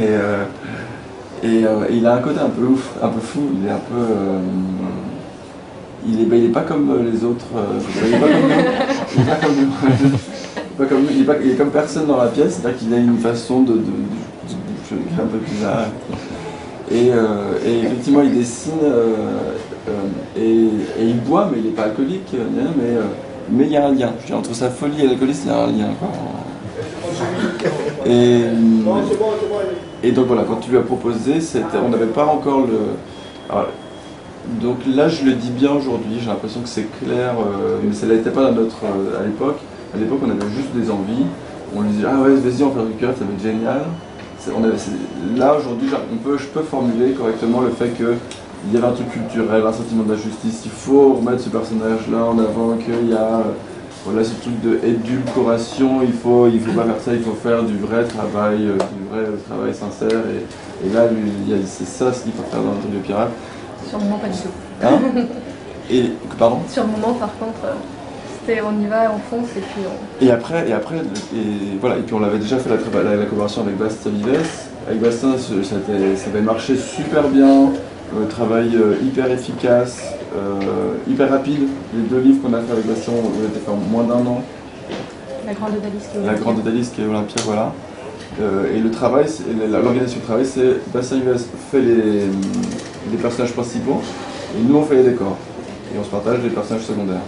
Et, et, il a un côté un peu ouf, un peu fou, il est un peu. bah, il est pas comme les autres. il est pas comme nous. Il est pas comme nous. Il est pas comme personne dans la pièce, c'est-à-dire qu'il a une façon de, de, de- de- un peu bizarre. Et, euh, et effectivement, il dessine euh, euh, et, il boit, mais il n'est pas alcoolique, mais mais il y a un lien. Entre sa folie et l'alcoolisme, il y a un lien. Et, donc voilà, quand tu lui as proposé, on n'avait pas encore le. donc là, je le dis bien aujourd'hui, j'ai l'impression que c'est clair, mais ça n'était pas à, notre, à l'époque. À l'époque, on avait juste des envies. On lui disait, ah ouais, vas-y, on fait du pirate, ça va être génial. On avait- là, aujourd'hui, on peut, je peux formuler correctement le fait que il y avait un truc culturel, un sentiment d'injustice. Il faut remettre ce personnage-là en avant, qu'il y a euh, voilà, ce truc de édulcoration. Il faut, il faut pas faire ça, il faut faire du vrai travail, euh, du vrai travail sincère. Et, et là, c'est ça ce qu'il faut faire dans un truc de pirate. Sur le moment, pas du tout. Hein? Et pardon? Sur le moment, par contre, euh, c'était on y va, on fonce et puis on. Et après, et après, et voilà, et puis on l'avait déjà fait la, la- la collaboration avec Bastien Vives. Avec Bastien, ça, avait- ça avait marché super bien, euh, travail euh, hyper efficace, euh, hyper rapide. Les deux livres qu'on a fait avec Bastien ont été faits en moins d'un an. La grande Odalisque. La grande Odalis qui est Olympia, voilà. Euh, et le travail, et l'organisation du travail, c'est Bastien Vives fait les, les personnages principaux et nous on fait les décors. Et on se partage les personnages secondaires.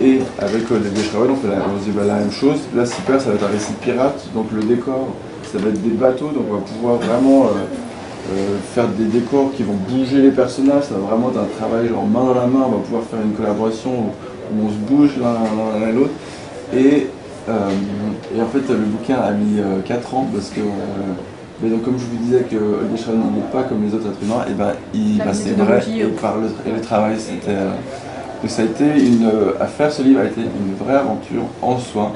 Et avec euh, les Schrawen, on fait la, on se dit, bah, la même chose. Là, Super, ça va être un récit pirate, donc le décor, ça va être des bateaux, donc on va pouvoir vraiment euh, euh, faire des décors qui vont bouger les personnages, ça va vraiment être un travail genre main dans la main, on va pouvoir faire une collaboration où, on se bouge l'un à l'autre. Et, euh, et, en fait le bouquin a mis 4 ans parce que mais donc, comme je vous disais que Olivier Schraven n'est pas comme les autres êtres humains, et ben, il, bah, c'est vrai, et, par le, et le travail, c'était. Ça a été une. à faire ce livre a été une vraie aventure en soi.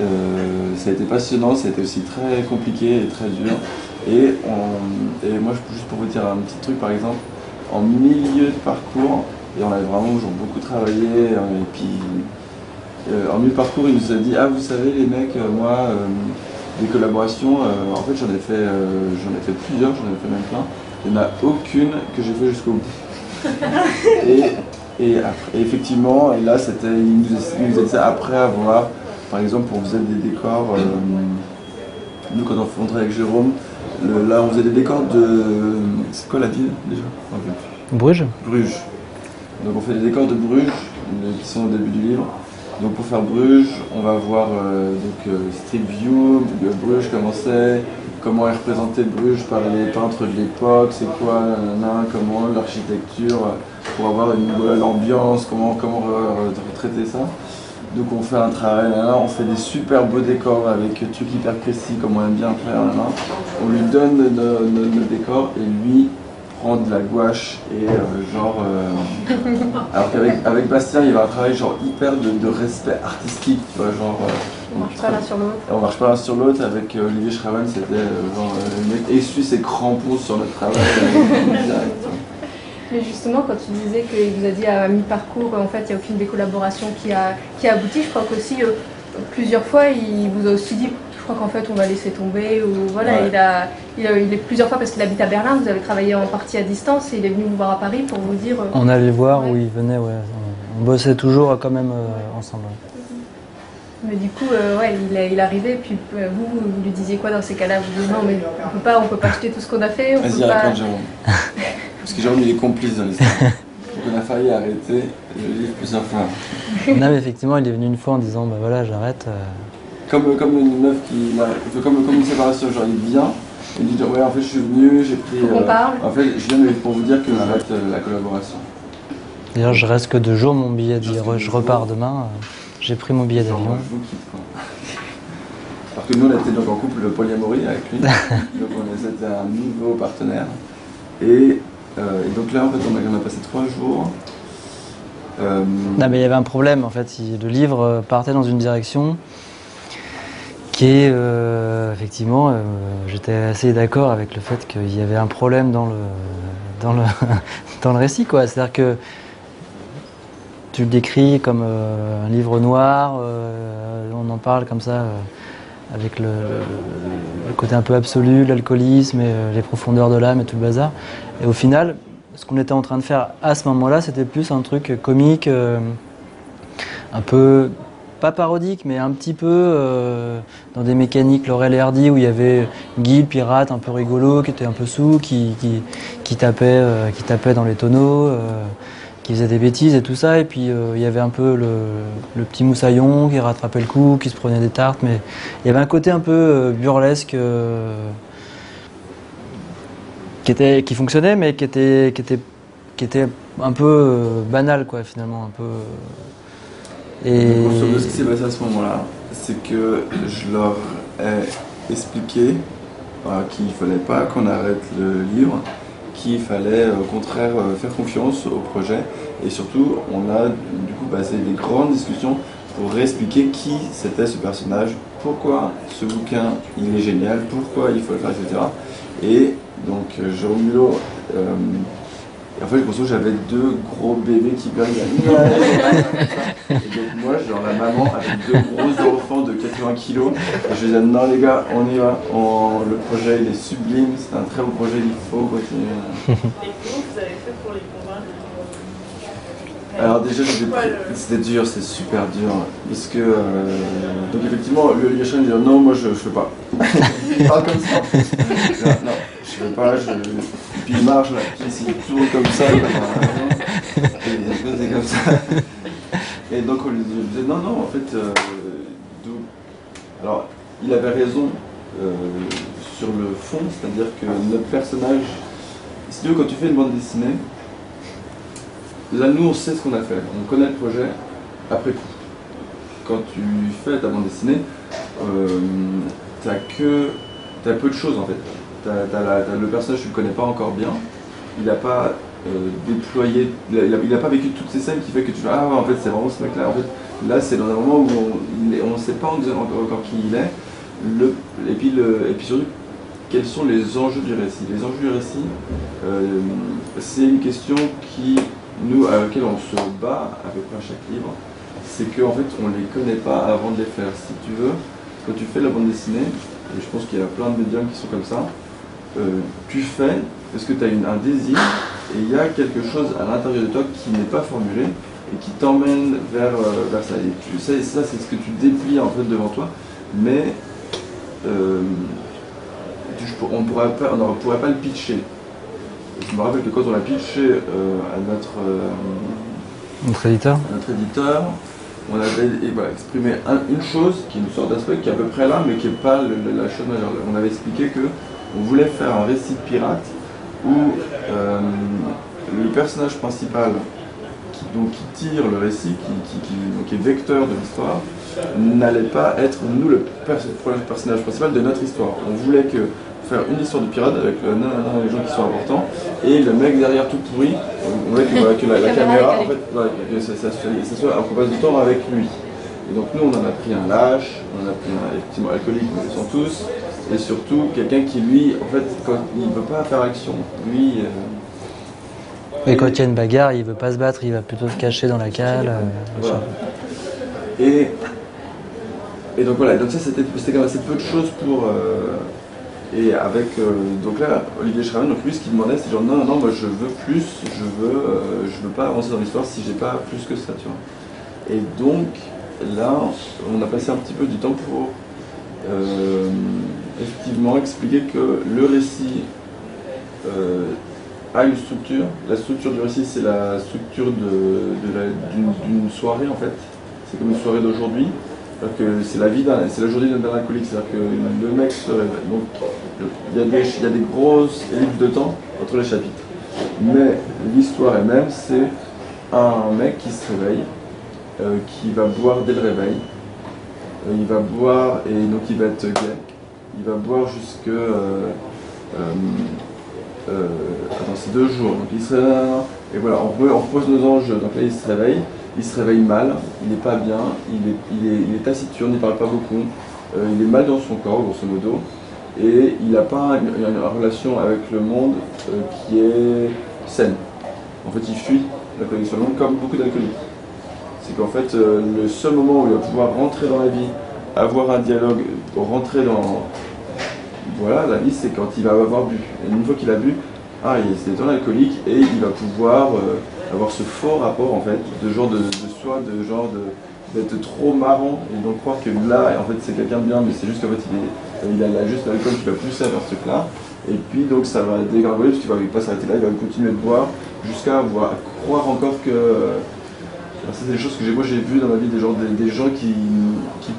Euh, ça a été passionnant, ça a été aussi très compliqué et très dur. Et, et moi, juste pour vous dire un petit truc, par exemple, en milieu de parcours, et on avait vraiment beaucoup travaillé, euh, et puis euh, en milieu de parcours, il nous a dit Ah, vous savez, les mecs, moi, des collaborations, en fait, j'en ai, fait, j'en ai fait plusieurs, j'en ai fait même plein. Il n'y en a aucune que j'ai fait jusqu'au bout. et, et, effectivement, et là, c'était, il nous ça après avoir par exemple, on faisait des décors. Euh, nous, quand on rentrait avec Jérôme, là, on faisait des décors de. C'est quoi la ville déjà? Bruges. Bruges. Donc, on fait des décors de Bruges, qui sont au début du livre. Donc, pour faire Bruges, on va voir euh, donc, euh, Street View, Bruges, comment c'est, comment est représenté Bruges par les peintres de l'époque, c'est quoi, comment l'architecture, pour avoir une l'ambiance, comment, comment retraiter ça. Donc on fait un travail, là, on fait des super beaux décors avec trucs hyper précis comme on aime bien faire. On lui donne nos, décors et lui prend de la gouache et euh, genre... Euh, alors qu'avec avec Bastien il va un travail genre hyper de, respect artistique, tu vois, genre... Euh, on marche pas l'un sur l'autre. On marche pas l'un sur l'autre. Avec Olivier Schraven, c'était genre le mec essuie ses crampons sur notre travail. Mais justement, quand tu disais qu'il vous a dit à mi-parcours, en fait, il n'y a aucune des collaborations qui a, qui a abouti, je crois qu'aussi, euh, plusieurs fois, il vous a aussi dit, je crois qu'en fait, on va laisser tomber, ou voilà, il, a, il, est plusieurs fois, parce qu'il habite à Berlin, vous avez travaillé en partie à distance, et il est venu vous voir à Paris pour vous dire... Euh, on allait voir où il venait, ouais. On bossait toujours quand même euh, ensemble. Mais du coup, ouais, il, est, il arrivait, puis vous, vous lui disiez quoi dans ces cas-là? Vous disiez non, mais on peut pas, on peut pas acheter tout ce qu'on a fait. Vas-y, raconte, Jérôme. Parce que Jérôme, il est complice dans l'histoire. Donc on a failli arrêter le livre plusieurs fois. Non, mais effectivement, il est venu une fois en disant Bah voilà, j'arrête. Euh. Comme, comme une meuf qui. Comme, comme une séparation, genre il vient. Il dit Ouais, en fait, je suis venu, j'ai pris. On euh, parle. En fait, je viens pour vous dire que j'arrête euh, la collaboration. D'ailleurs, je reste que deux jours, mon billet de... Je repars demain. J'ai pris mon billet d'avion. Je vous quitte, quoi. Parce que nous, on était donc en couple polyamorie avec lui. donc, on était un nouveau partenaire. Et euh, et donc là, en fait, on a, passé trois jours. Euh, non, mais il y avait un problème, en fait. Le livre partait dans une direction qui est, euh, effectivement, j'étais assez d'accord avec le fait qu'il y avait un problème dans le, dans le, dans le récit, quoi. C'est-à-dire que tu le décris comme un livre noir, on en parle comme ça avec le, côté un peu absolu, l'alcoolisme et euh, les profondeurs de l'âme et tout le bazar. Et au final, ce qu'on était en train de faire à ce moment-là, c'était plus un truc comique, euh, un peu, pas parodique, mais un petit peu euh, dans des mécaniques Laurel et Hardy où il y avait Guy, le pirate, un peu rigolo, qui était un peu sous, qui, qui, tapait, qui tapait dans les tonneaux qui faisait des bêtises et tout ça. Et puis euh, il y avait un peu le, petit moussaillon qui rattrapait le coup, qui se prenait des tartes. Mais il y avait un côté un peu euh, burlesque euh, qui, était, qui fonctionnait, mais qui était, qui était, qui était un peu banal, quoi, finalement. Un peu, et... ce qui s'est passé à ce moment-là, c'est que je leur ai expliqué qu'il ne fallait pas qu'on arrête le livre qu'il fallait au contraire euh, faire confiance au projet et surtout on a du coup passé des grandes discussions pour réexpliquer qui c'était ce personnage, pourquoi ce bouquin il est génial, pourquoi il faut le faire, etc. Et donc euh, Jérôme Mulot, euh, en fait, grosso j'avais deux gros bébés qui gueulent. et donc moi, genre la maman avec deux gros enfants de 80 kilos. Et je disais, non les gars, on y va. le projet, il est sublime. C'est un très beau projet, il faut continuer. Et comment vous avez fait pour les convaincre alors déjà c'était dur, c'était super dur. Parce que euh, donc effectivement le Yachan dit non moi je, ne fais pas. il parle comme ça. non, je fais pas, je, puis il marche là, il tourne comme ça, et comme ça. Et donc on lui disait non, non, en fait, euh, alors il avait raison euh, sur le fond, c'est-à-dire que notre personnage, si tu veux, quand tu fais une bande dessinée, là nous on sait ce qu'on a fait, on connaît le projet après coup. Quand tu fais ta bande dessinée, euh, t'as que t'as peu de choses en fait. Le personnage tu le connais pas encore bien, il n'a pas euh, déployé, il a, il a- il a pas vécu toutes ces scènes qui fait que tu fais ah en fait c'est vraiment ce mec-là. En fait là c'est dans un moment où on ne sait pas encore, qui il est. Et puis surtout quels sont les enjeux du récit? Les enjeux du récit, euh, c'est une question qui nous à laquelle on se bat à peu à chaque livre. C'est qu'en fait on les connaît pas avant de les faire. Si tu veux, quand tu fais la bande dessinée, et je pense qu'il y a plein de médiums qui sont comme ça, euh, tu fais parce que tu as une- un désir et il y a quelque chose à l'intérieur de toi qui n'est pas formulé et qui t'emmène vers, euh, vers ça. Et tu sais, ça c'est ce que tu déplies en fait devant toi, mais euh, tu- on pourrait pas, on ne pourrait pas le pitcher. Je me rappelle que quand on l'a pitché à notre Notre éditeur notre éditeur, on avait voilà, exprimé un- une chose qui est une sorte d'aspect qui est à peu près là, mais qui n'est pas le- la chose majeure. On avait expliqué que on voulait faire un récit de pirate où euh, le personnage principal qui, donc, qui tire le récit, qui, qui- qui- donc, qui est vecteur de l'histoire, n'allait pas être nous le pers- le personnage principal de notre histoire. On voulait que faire une histoire de pirate avec le, les gens qui sont importants et le mec derrière tout pourri. On voulait que, voilà, que la, caméra en fait, voilà, que ça, ça soit- ça soit un passe de temps avec lui. Et donc nous, on en a pris un lâche, on en a pris un effectivement alcoolique, mais ils sont tous, et surtout quelqu'un qui lui, en fait, quand il ne veut pas faire action, lui, euh, Et quand il y a une bagarre, il veut pas se battre, il va plutôt se cacher dans la cale. euh, Voilà. Et, et donc voilà, donc ça c'était quand même assez peu de choses pour. euh, et avec. euh, donc là, Olivier Schraven, donc lui ce qu'il demandait, c'est genre non, non, non, moi je veux plus, je veux, je veux pas avancer dans l'histoire si j'ai pas plus que ça, tu vois. Et donc là, on a passé un petit peu du temps pour euh, effectivement expliquer que le récit euh, a une structure. La structure du récit, c'est la structure d'une, soirée en fait. C'est comme une soirée d'aujourd'hui. C'est la vie c'est la journée d'un alcoolique. C'est-à-dire que le mec se réveille. Donc il y, a des, il y a des grosses ellipses de temps entre les chapitres. Mais l'histoire elle-même, c'est un mec qui se réveille, euh, qui va boire dès le réveil. Euh, il va boire et donc il va être gay. Il va boire jusque euh, euh, euh, attends, c'est deux jours. Donc il se et voilà, on, repose nos enjeux. Donc là, il se réveille. Il se réveille mal. Il n'est pas bien. Il est, il taciturne. Il parle pas beaucoup. Il est mal dans son corps, grosso modo. Et il n'a pas une, relation avec le monde qui est saine. En fait, il fuit le monde comme beaucoup d'alcooliques. C'est qu'en fait, euh, le seul moment où il va pouvoir rentrer dans la vie, avoir un dialogue, rentrer dans, voilà, la vie, c'est quand il va avoir bu. Et une fois qu'il a bu, ah, il c'est dans l'alcoolique et il va pouvoir euh, avoir ce fort rapport en fait, de genre de, soi, de genre de d'être trop marrant et donc croire que là, en fait, c'est quelqu'un de bien, mais c'est juste qu'en fait, il, est, il a là, juste l'alcool qui va pousser vers ce truc-là. Et puis donc ça va dégringoler parce qu'il va pas s'arrêter là, il va continuer de boire jusqu'à croire encore que. C'est des choses que moi j'ai vu dans ma vie, des gens, des, gens qui,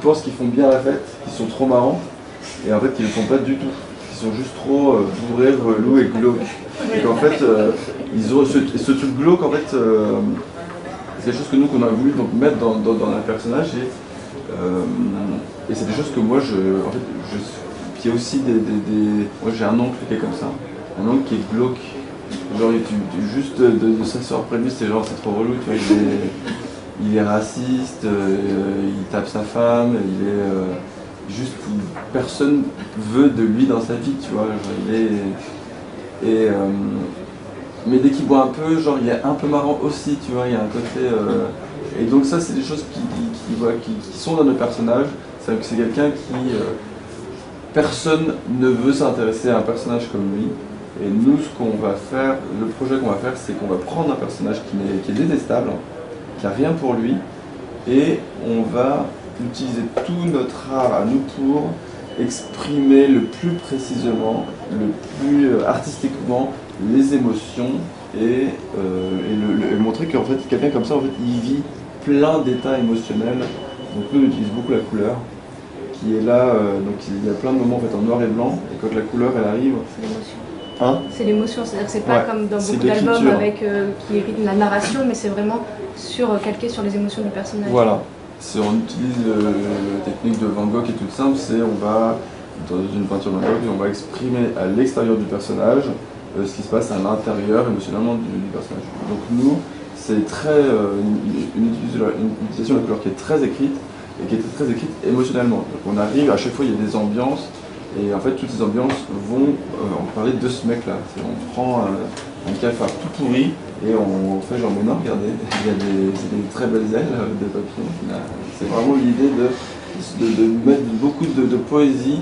pensent qu'ils font bien la fête, qui sont trop marrants, et en fait qui ne le font pas du tout. Qui sont juste trop euh, bourrés, relous et glauques. Et qu'en fait, euh, ils ce, truc glauque, en fait, euh, c'est des choses que nous, qu'on a voulu donc, mettre dans, dans, un personnage, et, euh, et c'est des choses que moi, je, aussi des, des, des- Moi j'ai un oncle qui est comme ça, un oncle qui est glauque. Genre, tu, juste de, de, s'asseoir près de lui, c'est genre, c'est trop relou, tu vois, il est, il est raciste, euh, il tape sa femme, il est. euh, juste, personne veut de lui dans sa vie, tu vois, il est. Et. euh, mais dès qu'il boit un peu, genre, il est un peu marrant aussi, tu vois, il y a un côté. et donc, ça, c'est des choses qui, qui, sont dans nos personnages. C'est que c'est quelqu'un qui. personne ne veut s'intéresser à un personnage comme lui. Et nous, ce qu'on va faire, le projet qu'on va faire, c'est qu'on va prendre un personnage qui est, détestable, qui n'a rien pour lui, et on va utiliser tout notre art à nous pour exprimer le plus précisément, le plus euh, artistiquement les émotions et, euh, le- montrer qu'en fait quelqu'un comme ça en fait il vit plein d'états émotionnels. Donc nous on utilise beaucoup la couleur qui est là. euh, donc il y a plein de moments en fait en noir et blanc. Et quand la couleur elle arrive. Hein, C'est l'émotion, c'est-à-dire que c'est pas Ouais, comme dans beaucoup d'albums avec euh, qui rythment la narration, mais c'est vraiment sur euh, calqué sur les émotions du personnage. Voilà. On utilise euh, la technique de Van Gogh qui est toute simple, c'est on va, dans une peinture de Van Gogh, on va exprimer à l'extérieur du personnage euh, ce qui se passe à l'intérieur émotionnellement du, du personnage. Donc nous, c'est très, euh, une, une utilisation, une utilisation de la couleur qui est très écrite et qui est très écrite émotionnellement. Donc on arrive, à chaque fois il y a des ambiances et en fait toutes ces ambiances vont euh, en parler de ce mec-là. On prend un, cafard tout pourri et on fait genre mais non regardez, il y a des, très belles ailes de papillons. C'est vraiment l'idée de, de, mettre beaucoup de, poésie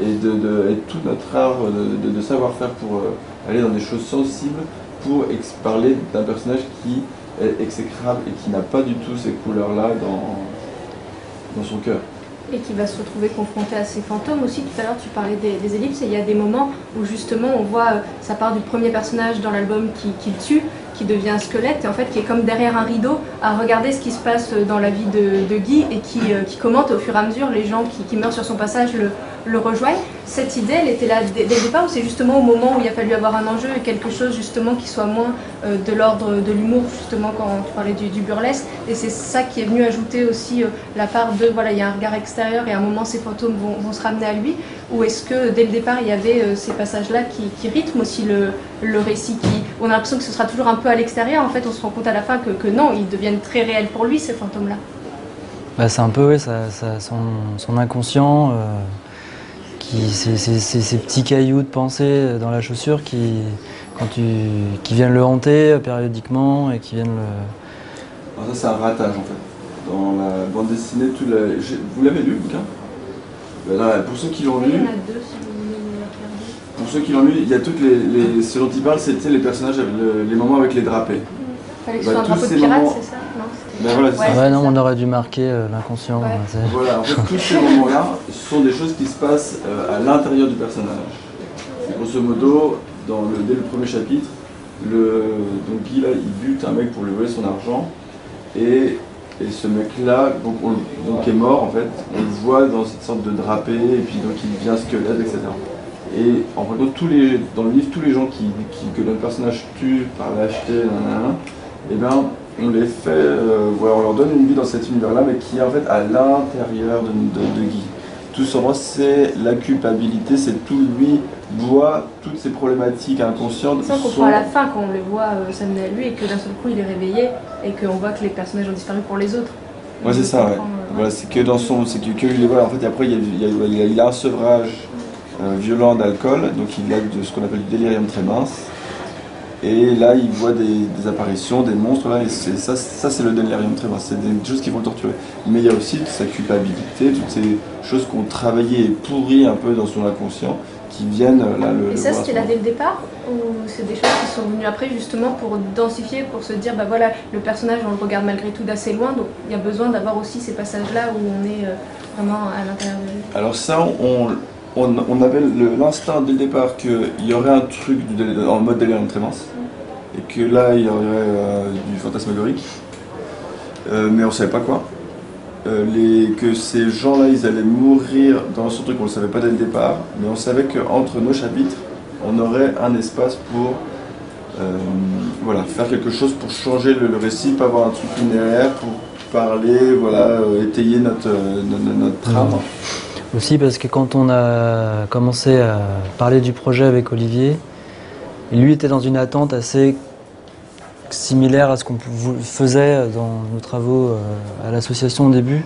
et, de, tout notre art de, savoir-faire pour euh, aller dans des choses sensibles pour parler d'un personnage qui est exécrable et qui n'a pas du tout ces couleurs-là dans, dans son cœur. Qui va se retrouver confronté à ces fantômes aussi. Tout à l'heure, tu parlais des, ellipses, et il y a des moments où justement on voit, euh, ça part du premier personnage dans l'album qui, qui le tue, qui devient squelette, et en fait qui est comme derrière un rideau à regarder ce qui se passe dans la vie de, Guy et qui, euh, qui commente au fur et à mesure les gens qui, meurent sur son passage le, rejoignent. Cette idée, elle était là dès, le départ ou c'est justement au moment où il a fallu avoir un enjeu et quelque chose justement qui soit moins euh, de l'ordre de l'humour, justement quand tu parlais du, burlesque. Et c'est ça qui est venu ajouter aussi euh, la part de, voilà, il y a un regard extérieur et à un moment ces fantômes vont se ramener à lui. Ou est-ce que dès le départ il y avait euh, ces passages-là qui, qui rythment aussi le, le récit qui, On a l'impression que ce sera toujours un peu à l'extérieur. En fait, on se rend compte à la fin que, que non, ils deviennent très réels pour lui, ces fantômes-là. Bah, c'est un peu ouais, ça, ça- son, son inconscient, euh, qui, ces petits cailloux de pensée dans la chaussure qui, quand tu, qui viennent le hanter euh, périodiquement et qui viennent le. Alors ça c'est un ratage en fait. Dans la bande dessinée, tout la- j'ai- vous l'avez lu le bouquin? Ben, Pour ceux qui l'ont lu, les pour ceux qui l'ont lu, il y a toutes les, les- ce dont il parle, c'était les personnages, avec le- les moments avec les drapés. Fallait que ce soit un tous drapeau de ces pirate, moments- c'est ça Non, Ben voilà, c'est Ouais, ça. ouais, c'est non, ça. on aurait dû marquer euh, l'inconscient. Ouais. c'est- Voilà, en fait, tous ces moments-là sont des choses qui se passent euh, à l'intérieur du personnage. C'est grosso modo, dans le, dès le premier chapitre, le, donc Guy là, il bute un mec pour lui voler son argent, et, et ce mec-là, donc, on- est mort en fait, on le voit dans cette sorte de drapé, et puis donc il devient squelette, etc. Et en fait, tous les, dans le livre, tous les gens qui, que notre personnage tue par lâcheté, nanana, eh ben, on les fait, euh, on leur donne une vie dans cet univers-là, mais qui est en fait à l'intérieur de, Guy. Tout simplement, c'est la culpabilité, c'est tout lui boit toutes ces problématiques inconscientes. C'est ça qu'on sont- à la fin quand on le voit euh, s'amener à lui et que d'un seul coup il est réveillé et qu'on voit que les personnages ont disparu pour les autres. Ouais, c'est ça, ouais. euh, Voilà, c'est que dans son. C'est que, que il est- voilà, en fait, après, il y a, il y a- il y a- il a un sevrage euh, violent d'alcool, donc il a de ce qu'on appelle du délirium très mince. Et là, il voit des, des apparitions, des monstres, là, et ça, ça c'est le délirium très mince. C'est des choses qui vont le torturer. Mais il y a aussi toute sa culpabilité, toutes ces choses qu'on travaillait et pourries un peu dans son inconscient, qui viennent euh, là le. Et ça c'était là dès le départ ou c'est des choses qui sont venues après justement pour densifier, pour se dire bah voilà le personnage on le regarde malgré tout d'assez loin donc il y a besoin d'avoir aussi ces passages là où on est euh, vraiment à l'intérieur de lui. Alors ça, on, on, on avait l'instinct dès le départ qu'il y aurait un truc en mode délirium très mince, et que là, il y aurait euh, du fantasmagorique, Euh, mais on savait pas quoi. Euh, les, que ces gens-là, ils allaient mourir dans ce truc, on ne le savait pas dès le départ, mais on savait qu'entre nos chapitres, on aurait un espace pour euh, voilà, faire quelque chose pour changer le, le récit, pas avoir un truc linéaire, pour parler, voilà, euh, étayer notre, notre, notre trame. Aussi parce que quand on a commencé à parler du projet avec Olivier, lui était dans une attente assez similaire à ce qu'on faisait dans nos travaux euh, à l'association au début,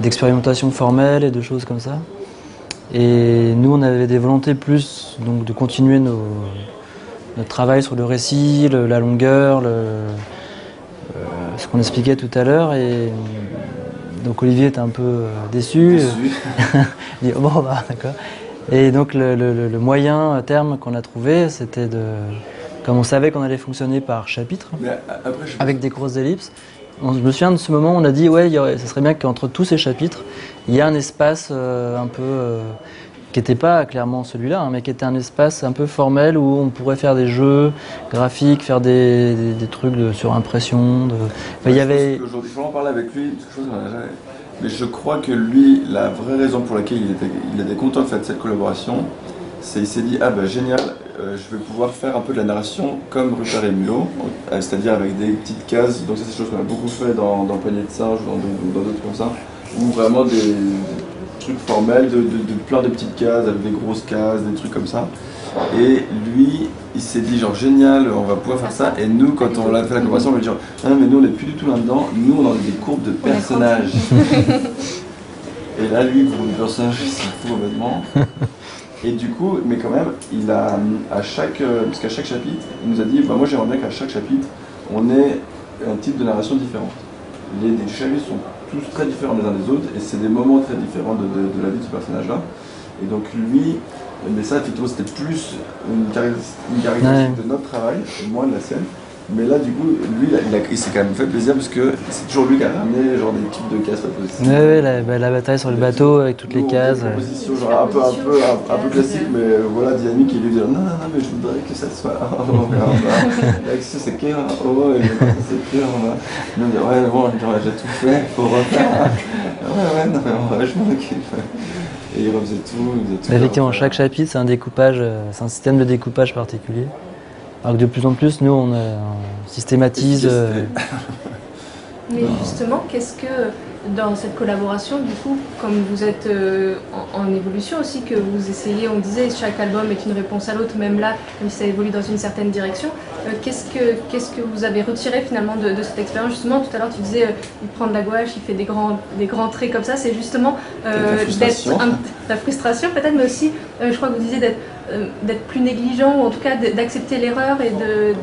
d'expérimentation formelle et de choses comme ça. Et nous, on avait des volontés plus donc, de continuer nos- notre travail sur le récit, le- la longueur, le- euh, ce qu'on expliquait tout à l'heure. Et donc Olivier était un peu euh, déçu. Déçu. Il dit, bon, bah, d'accord. Et donc, le, le- le moyen terme qu'on a trouvé, c'était de. Comme on savait qu'on allait fonctionner par chapitre, a- après, je avec des grosses ellipses, on, je me souviens de ce moment où on a dit, ouais, aurait- ce serait bien qu'entre tous ces chapitres, il y ait un espace euh, un peu. euh, qui n'était pas clairement celui-là, hein, mais qui était un espace un peu formel où on pourrait faire des jeux graphiques, faire des, des- des trucs de surimpression. De... Enfin, il y avait. Aujourd'hui, en parler avec lui, je a jamais- Mais je crois que lui, la vraie raison pour laquelle il était, il était content de faire cette collaboration, c'est il s'est dit ah ben génial, euh, je vais pouvoir faire un peu de la narration comme Rupert et Mulot, euh, c'est-à-dire avec des petites cases. Donc ça c'est des choses qu'on a beaucoup fait dans, dans Panier de singe ou dans, d'autres comme ça, ou vraiment des, trucs formels de, de, de, plein de petites cases avec des grosses cases, des trucs comme ça. Et lui, il s'est dit genre génial, on va pouvoir faire ça. Et nous, quand on a fait la collaboration, on va dire non, mais nous on n'est plus du tout là-dedans. Nous on a des courbes de personnages. et là, lui, pour le personnage, il s'en fout complètement. Et du coup, mais quand même, il a à chaque, parce qu'à chaque chapitre, il nous a dit, bah, moi j'aimerais bien qu'à chaque chapitre, on ait un type de narration différent. Les, les chapitres sont tous très différents les uns des autres, et c'est des moments très différents de, de, de la vie de ce personnage-là. Et donc lui, mais ça effectivement c'était plus une caractéristique ouais. de notre travail, moins de la scène. Mais là, du coup, lui, il, a, il s'est quand même fait plaisir parce que c'est toujours lui qui a ramené genre des types de cases pas possibles. Ouais, ouais, la, bah, la, bataille sur le bateau avec toutes les cases. Des propositions genre un peu, un peu, un, un peu classique, mais voilà, dynamique, il lui dit non, non, non, mais je voudrais que ça soit. L'action, c'est clair, oh, c'est clair. Il me dit ouais, bon, j'ai tout fait, faut refaire. ouais, ouais, non, mais ouais, je m'en occupe. Et il refaisait tout. Il faisait tout Effectivement, chaque chapitre, c'est un découpage, c'est un système de découpage particulier. Alors que de plus en plus, nous, on, on systématise. Euh... Mais justement, qu'est-ce que dans cette collaboration, du coup, comme vous êtes euh, en, en, évolution aussi, que vous essayez, on disait, chaque album est une réponse à l'autre, même là, même si ça évolue dans une certaine direction, euh, qu'est-ce que qu'est-ce que vous avez retiré finalement de, de cette expérience? Justement, tout à l'heure, tu disais, euh, il prend de la gouache, il fait des grands, des grands traits comme ça, c'est justement d'être la frustration peut-être, mais aussi, je crois que vous disiez d'être d'être plus négligent ou en tout cas d'accepter l'erreur et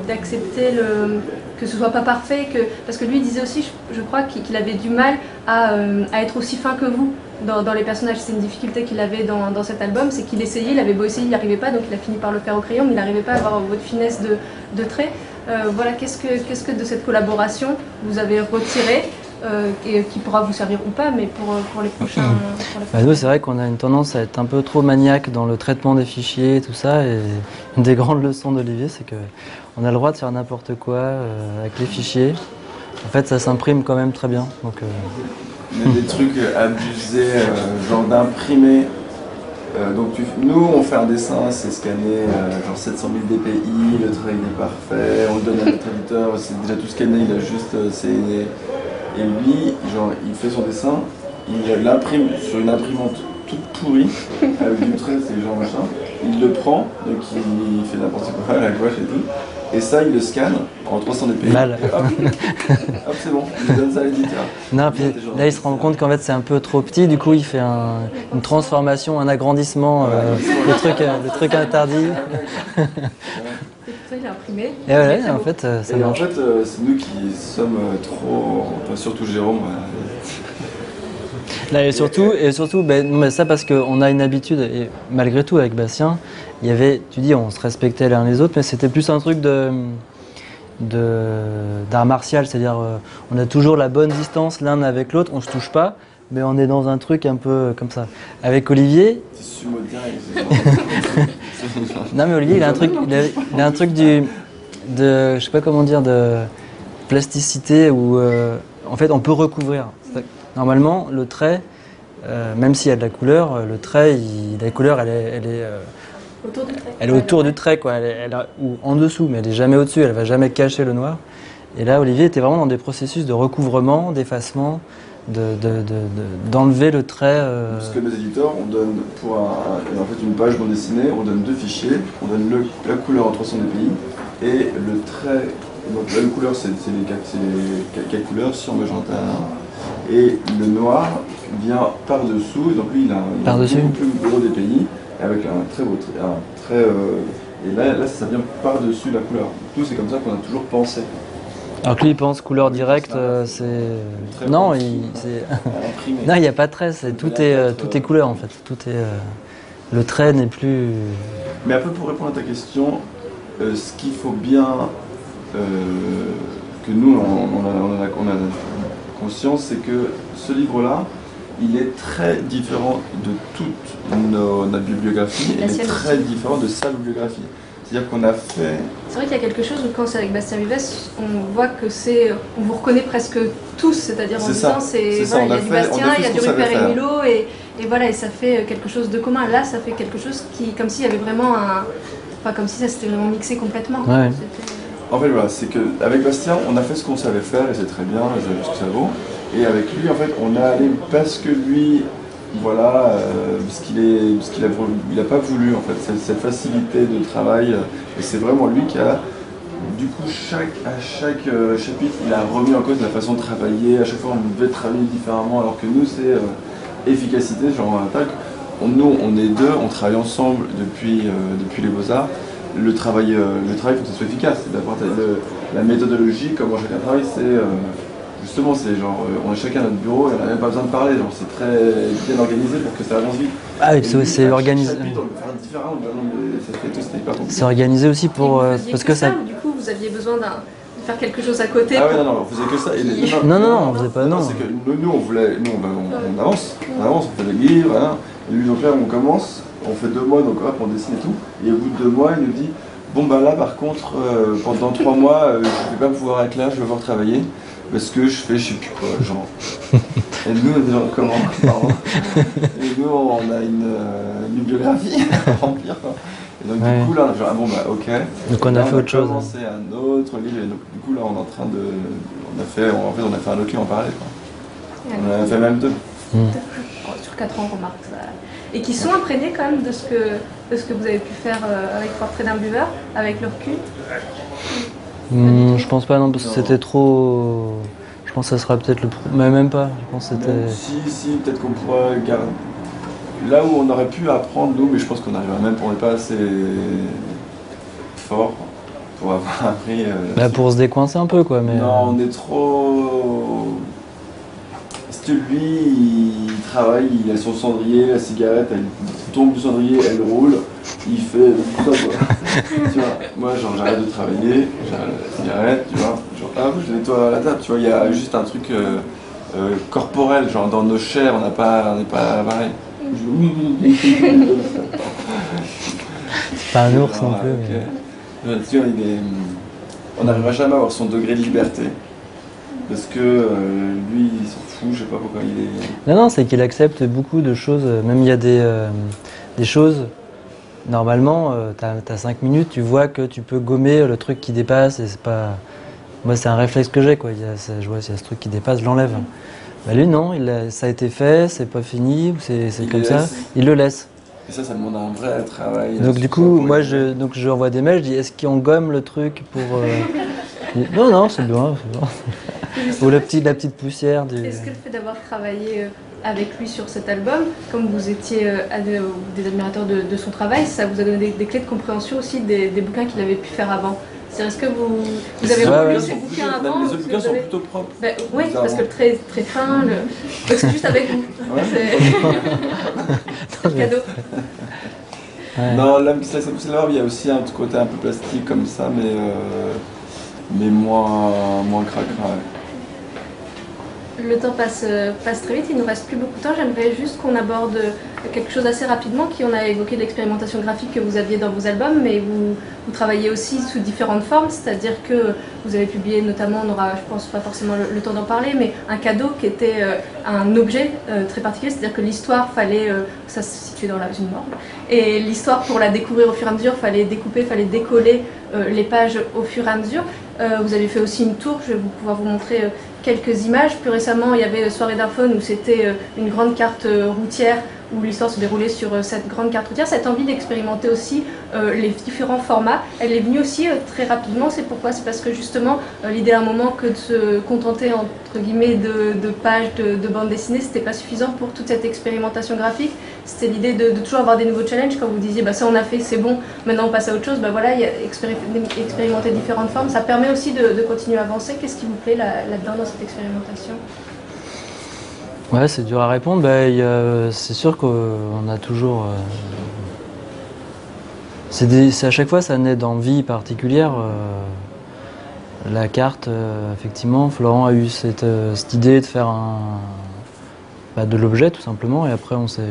d'accepter le que ce soit pas parfait que parce que lui disait aussi je, crois qu'il avait du mal à, euh, à, être aussi fin que vous dans, les personnages. C'est une difficulté qu'il avait dans, dans, cet album c'est qu'il essayait il avait beau essayer il n'y arrivait pas donc il a fini par le faire au crayon mais il n'arrivait pas à avoir votre finesse de, trait. Euh, voilà que qu'est-ce que de cette collaboration vous avez retiré euh, et qui pourra vous servir ou pas, mais pour, pour les prochains. Pour bah nous, c'est vrai qu'on a une tendance à être un peu trop maniaque dans le traitement des fichiers et tout ça. Et une des grandes leçons d'Olivier, c'est que on a le droit de faire n'importe quoi euh, avec les fichiers. En fait, ça s'imprime quand même très bien. Donc, euh... Il y a des trucs abusés, euh, genre d'imprimer. donc tu, nous, on fait un dessin, c'est scanné, genre 700 000 dpi, le trait est parfait, on le donne à notre éditeur, c'est déjà tout scanné, il a juste c'est et lui, genre, il fait son dessin, il l'imprime sur une imprimante toute pourrie, avec du trait, c'est genre machin. Il le prend, donc il fait n'importe quoi à la gauche et tout. Et ça, il le scanne en 300 dpi. Mal. Hop, hop c'est bon, il donne ça à l'éditeur. Non, puis là, il se rend compte qu'en fait, c'est un peu trop petit. Du coup, il fait un, une transformation, un agrandissement, ouais, euh, des, trucs, euh, des trucs interdits. a imprimé. Et en fait, ça et marche. En fait, euh, c'est nous qui sommes euh, trop, enfin, surtout Jérôme. Là, et surtout, et surtout ben, mais ça parce qu'on a une habitude, et malgré tout avec Bastien, il y avait, tu dis, on se respectait l'un les autres, mais c'était plus un truc de d'art martial, c'est-à-dire euh, on a toujours la bonne distance l'un avec l'autre, on se touche pas, mais on est dans un truc un peu comme ça. Avec Olivier. non mais Olivier, il a un truc, il a, il a un truc du, de, je sais pas comment dire, de plasticité où euh, en fait on peut recouvrir. Normalement, le trait, euh, même s'il y a de la couleur, le trait, il, la couleur, elle est, elle est euh, autour du trait. Elle est autour du trait, quoi. Elle est, elle a, ou en dessous, mais elle est jamais au-dessus. Elle va jamais cacher le noir. Et là, Olivier était vraiment dans des processus de recouvrement, d'effacement d'enlever de, de, de, le trait. Euh... Parce que mes éditeurs, on donne pour un, en fait une page bande dessinée, on donne deux fichiers, on donne le, la couleur en 300 dpi et le trait. Donc la couleur, c'est les, quatre, les quatre couleurs sur magenta. Et le noir vient par-dessous, donc lui il a, par un beaucoup plus gros DPI, avec un très beau trait. Un très, euh, et là, là, ça vient par-dessus la couleur. Tout, c'est comme ça qu'on a toujours pensé. Alors que lui, il pense couleur directe, euh, c'est. Non, il. non, il n'y a pas de trait, tout est euh, tout est couleur en fait. Tout est. Euh, le trait n'est plus. Mais un peu pour répondre à ta question, euh, ce qu'il faut bien que nous on, on, a, on, a, on, a, conscience, c'est que ce livre-là, il est très différent de toute nos, notre bibliographie, il est très différent de sa bibliographie. C'est-à-dire qu'on a fait. C'est vrai qu'il y a quelque chose où quand c'est avec Bastien Vives, on voit que c'est. On vous reconnaît presque tous, c'est-à-dire en disant c'est. Voilà, il y a du Bastien, il y a du Rupert et. Milo, et, et voilà, et ça fait quelque chose de commun. Là, ça fait quelque chose qui. comme s'il y avait vraiment un. Enfin, comme si ça s'était vraiment mixé complètement. Ouais. En fait, voilà, c'est qu'avec Bastien, on a fait ce qu'on savait faire et c'est très bien, et ça vaut ce que ça vaut. Et avec lui, en fait, on est allé parce que lui, voilà, euh, parce qu'il est, parce qu'il a, il a pas voulu, en fait, cette, cette facilité de travail. Et c'est vraiment lui qui a, du coup, chaque, à chaque euh, chapitre, il a remis en cause la façon de travailler. À chaque fois, on devait travailler différemment, alors que nous, c'est euh, efficacité, genre un tac. On- nous, on est deux, on travaille ensemble depuis, euh, depuis les Beaux-Arts le travail, euh, le travail, faut que ce soit efficace. D'abord le- la méthodologie, comment chacun travaille, c'est euh, justement, c'est genre, euh, on est chacun à notre bureau et on n'a même pas besoin de parler. Genre, c'est très bien organisé pour que ça avance vite. Ah, et Et c'est organisé. le le- ça. C'est organisé aussi Et pour. vous faisiez parce que ça. ou du coup, vous aviez besoin d'un- de faire quelque chose à côté Ah ouais, non, non, on faisait que ça. Et les- Non, non, non, on faisait pas, non. C'est que nous, nous, on voulait, nous, on, va- on- on avance, on avance, on fait des livres, hein. Et lui, donc là, on commence, on fait deux mois, donc hop, on dessine et tout. Et au bout de deux mois, il nous dit, bon bah là, par contre, euh, pendant trois mois, euh, je vais pas pouvoir être là, je vais voir travailler. Parce que je fais, je sais plus quoi, genre. Et nous, on est genre, comment pardon. Et nous, on a une, euh, une bibliographie à remplir. quoi. Et donc, Ouais. du coup, là, on a genre, ah bon, bah, ok. Donc on Là, a fait autre chose. commencé un autre livre, et donc, du coup, là, on est en train de. On a fait, en fait, on a fait un document pareil, quoi. On en a fait même deux. Hmm. Sur 4 ans, remarque ça. Et qui sont imprégnés quand même de ce que, de ce que vous avez pu faire euh, avec Portrait d'un buveur, avec le recul. Hmm, je pense pas, non, parce que c'était trop. Je pense que ça sera peut-être le. Mais même pas. Je pense c'était. Si, si, peut-être qu'on pourrait garder. Là où on aurait pu apprendre, nous, mais je pense qu'on arrivera même, on n'est pas assez fort pour avoir appris. euh, Bah, pour se décoincer un peu, quoi. Mais, Non, on est trop. Que lui, il travaille, il a son cendrier, la cigarette, elle tombe du cendrier, elle roule, il fait tout ça, quoi. tu vois, moi, genre, j'arrête de travailler, j'arrête la cigarette, tu vois, genre, hop, je nettoie la table, tu vois, il y a juste un truc euh, euh, corporel, genre, dans nos chairs, on n'a pas, on n'est pas pareil. c'est pas un ours non Ah, plus. ok. mais- Ouais, tu vois, il est- On n'arrivera jamais à avoir son degré de liberté. Parce que euh, lui, il s'en fout, je sais pas pourquoi il est. Non, non, c'est qu'il accepte beaucoup de choses. Même il y a des, euh, des choses. Normalement, euh, t'as as 5 minutes, tu vois que tu peux gommer le truc qui dépasse et c'est pas. Moi, c'est un réflexe que j'ai, quoi. Il y a, c'est- je vois s'il y a ce truc qui dépasse, je l'enlève. Bah, lui, non, il a- ça a été fait, c'est pas fini, c'est comme ça. Il le laisse. Et ça, ça demande un vrai travail. Donc, du coup, moi, je, donc, je envoie des mails, je dis est-ce qu'on gomme le truc pour. Non, non, c'est bien, c'est bien. Ou la petite, la petite poussière du. Est-ce que le fait d'avoir travaillé euh, avec lui sur cet album, comme vous étiez euh, euh, des admirateurs de, de son travail, ça vous a donné des, des clés de compréhension aussi des, des bouquins qu'il avait pu faire avant? C'est-à-dire, est-ce que vous, vous avez Ouais, relu ouais. ses bouquins avant les bouquins sont avez- plutôt propres. Ben, oui, parce que le très, très fin, le... c'est juste avec vous. Ouais. C'est c'est le cadeau. Ouais. Non, l'âme qui se laisse pousser l'herbe, il y a aussi un petit côté un peu plastique comme ça, mais, euh, mais moins, moins cracra. Le temps passe, euh, passe très vite, il nous reste plus beaucoup de temps. J'aimerais juste qu'on aborde euh, quelque chose assez rapidement, qui on a évoqué l'expérimentation graphique que vous aviez dans vos albums, mais vous, travaillez aussi sous différentes formes, c'est-à-dire que vous avez publié notamment, on aura, je pense pas forcément le, temps d'en parler, mais un cadeau qui était euh, un objet très particulier, c'est-à-dire que l'histoire fallait, ça se situait dans la une morgue, et l'histoire pour la découvrir au fur et à mesure, fallait découper, fallait décoller les pages au fur et à mesure. Vous avez fait aussi une tour, je vais pouvoir vous montrer quelques images. Plus récemment, il y avait Soirée d'Inphone où c'était euh, une grande carte euh, routière où l'histoire se déroulait sur euh, cette grande carte routière. Cette envie d'expérimenter aussi les différents formats, elle est venue aussi très rapidement. C'est pourquoi? C'est parce que justement, l'idée à un moment que de se contenter entre guillemets de, de pages de, de bande dessinée, c'était pas suffisant pour toute cette expérimentation graphique. C'était l'idée de, toujours avoir des nouveaux challenges. Quand vous disiez, bah ça on a fait, c'est bon, maintenant on passe à autre chose. Bah voilà, expérimenter différentes formes. Ça permet aussi de, continuer à avancer. Qu'est-ce qui vous plaît là- là-dedans dans cette expérimentation? Ouais, c'est dur à répondre. Bah, c'est sûr qu'on a toujours. euh, c'est à chaque fois, ça naît d'envie particulière. euh, la carte, euh, effectivement, Florent a eu cette idée de faire un, bah, de l'objet tout simplement, et après on s'est.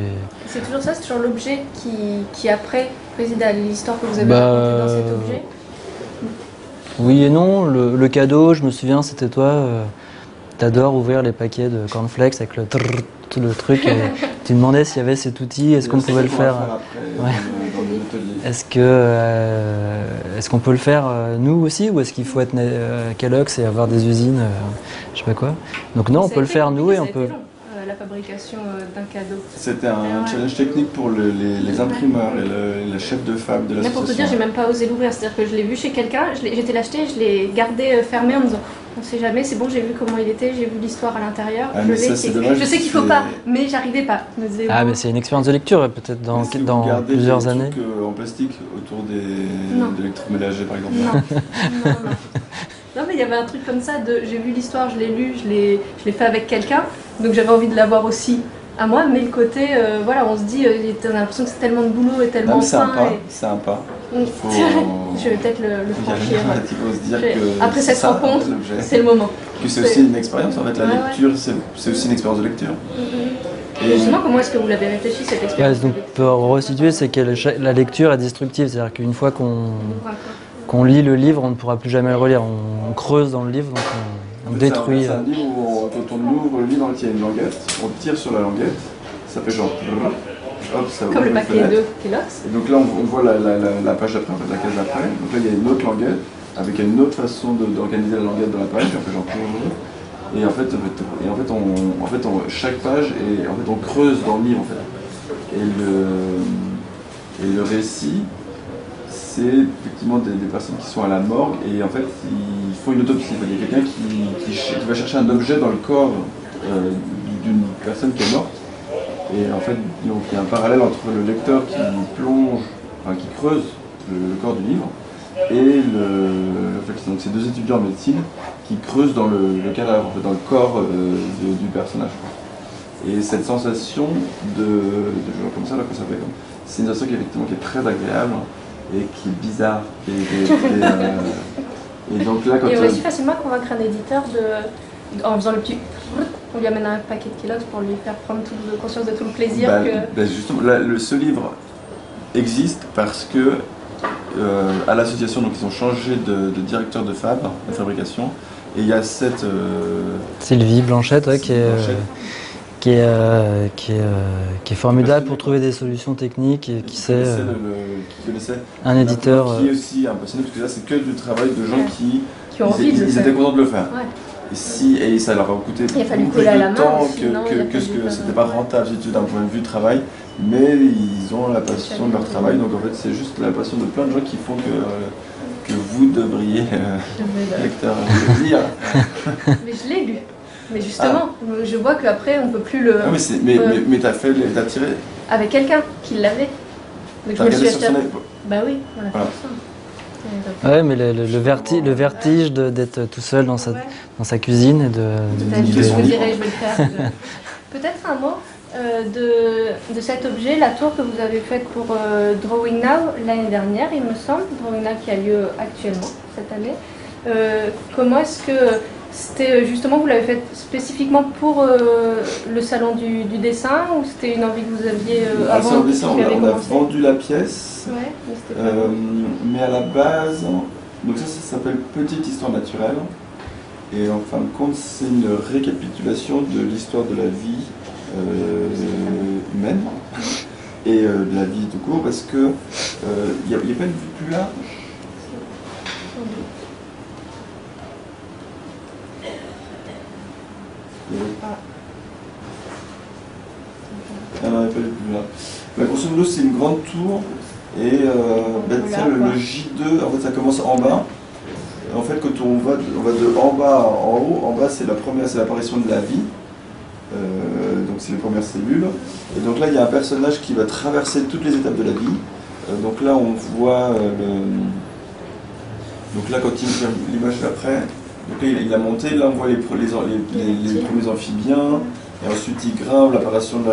C'est toujours ça, c'est toujours l'objet qui, qui après préside à l'histoire que vous avez Bah, racontée dans cet objet Oui et non. Le, le cadeau, je me souviens, c'était toi. euh, T'adores ouvrir les paquets de cornflakes avec le trrr, tout le truc. Et tu demandais s'il y avait cet outil, est-ce qu'on pouvait le faire Ouais. dans l'atelier. Est-ce que euh, est-ce qu'on peut le faire euh, nous aussi ou est-ce qu'il faut être euh, Kellogg's et avoir des usines, euh, je sais pas quoi. Donc non, on peut le faire nous et on peut? long, euh, fabrication euh, d'un cadeau. C'était un Ouais. challenge technique pour le- les, les imprimeurs et le, le chef de fab de Là, pour te dire, j'ai même pas osé l'ouvrir. C'est-à-dire que je l'ai vu chez quelqu'un, j'étais l'acheter, je l'ai gardé euh, fermé en me disant on sait jamais, c'est bon, j'ai vu comment il était, j'ai vu l'histoire à l'intérieur. Ah, je ça, dommage, je sais qu'il faut pas, mais j'arrivais pas. Ah mais c'est une expérience de lecture et peut-être dans, plusieurs des années. trucs, euh, en plastique autour des l'électroménager par exemple Non, non, non. Non, mais il y avait un truc comme ça de j'ai vu l'histoire, je l'ai lu, je l'ai je l'ai fait avec quelqu'un, donc j'avais envie de l'avoir aussi à moi, mais le côté, euh, voilà, on se dit, euh, on a l'impression que c'est tellement de boulot et Non, tellement mais c'est et- c'est pas. Mm. faut- je vais peut-être le, le franchir. il faut se dire que Après c'est cette ça, rencontre. C'est le moment. Que c'est aussi une expérience en fait, la Ouais, ouais. lecture c'est c'est aussi une expérience de lecture. Et justement, comment est-ce que vous l'avez réfléchi cette Ouais, expérience donc pour resituer, c'est que la lecture est destructive, c'est-à-dire qu'une fois qu'on qu'on lit le livre, on ne pourra plus jamais le relire. On, on creuse dans le livre, donc on, détruit. C'est un, c'est un livre où on- quand on ouvre le livre, il y a une languette, on tire sur la languette, ça fait genre. Hop, ça Comme le paquet fenêtre. de Kellogg's. Et donc là, on, on voit la, la- la- la page d'après, en fait, la case d'après. Donc là, il y a une autre languette, avec une autre façon d'organiser la languette dans la page. On fait genre. Et en fait, en fait, et en fait, on, en fait on- chaque page, et en fait, on creuse dans le livre. En fait. Et, le, et le récit, c'est des, personnes qui sont à la morgue et en fait, ils font une autopsie. Il y a quelqu'un qui, va chercher un objet dans le corps euh, d'une personne qui est morte. Et en fait, il y a un parallèle entre le lecteur qui plonge, enfin, qui creuse le, corps du livre et le, fait, donc, ces deux étudiants en médecine qui creusent dans le, cadavre, dans le corps euh, du personnage. Et cette sensation de, de jouer comme ça, là, que ça fait c'est une sensation qui, effectivement, qui est très agréable et qui est bizarre. Et, et- et, euh, et donc là, quand Et on réussit facilement à convaincre un éditeur de. En faisant le petit. On lui amène un paquet de Kellogg's pour lui faire prendre toute conscience de tout le plaisir Bah, que. bah, justement, là, le, ce livre existe parce que euh, à l'association, donc ils ont changé de, de directeur de fab, de fabrication, et il y a cette euh, Sylvie Blanchette, ouais, qui est, Blanchette. Qui est, euh, qui est, euh, qui est formidable pour trouver des solutions techniques et qui sait connaissait euh, qui connaissait un éditeur. qui est aussi un passionné parce que là c'est que du travail de gens Ouais. qui qui ont ils, envie de le ils faire. étaient contents de le faire. Ouais. Et, si, et ça leur a coûté Il a fallu beaucoup coller plus la de main temps aussi, que, non que, ce que c'était pas rentable d'un point de vue travail, mais ils ont la passion de leur travail. Donc en fait c'est juste la passion de plein de gens qui font que, que vous devriez, euh, lecteur, le lire. Mais je l'ai lu. Mais justement, je vois qu'après on peut plus le. Ah, mais c'est- mais, Ouais. mais, mais t'as fait, les- t'as tiré, Avec quelqu'un qui l'avait. Donc je t'as me suis regardé sur acheté. Bah oui, voilà. Voilà. c'est ça. Et donc, Ouais, mais le, le- le verti- le vertige de- d'être tout seul dans sa, ouais. dans sa cuisine et de. Peut-être, Nickel, je son vous livre. dirai, je vais le faire. Peut-être un mot euh, de, de cet objet, la tour que vous avez faite pour euh, Drawing Now l'année dernière, il me semble. Drawing Now qui a lieu actuellement, cette année. Euh, comment est-ce que c'était euh, justement, vous l'avez faite spécifiquement pour euh, le salon du, du dessin ou c'était une envie que vous aviez euh, Ah, avant ça, on, que ça, vous on a, on vendu la pièce. Ouais, mais c'était pas Euh, mais à la base, donc ça, ça s'appelle Petite Histoire naturelle. Et en fin de compte, c'est une récapitulation de l'histoire de la vie humaine et de la vie tout court, parce que il n'y a, a pas une vue plus large. Y avait- Ah non, pas plus grosso modo, c'est une grande tour et euh, tiens, le, le J2, en fait, ça commence en bas. En fait, quand on va, de- on va de en bas en haut, en bas, c'est la première, c'est l'apparition de la vie. Euh, donc, c'est les premières cellules. Et donc là, il y a un personnage qui va traverser toutes les étapes de la vie. Euh, donc là, on voit le- Donc là, quand il l'image d'après, donc là, il, a monté. Là, on voit les, pre- les, les- les- les premiers amphibiens. Et ensuite, il grimpe l'apparition de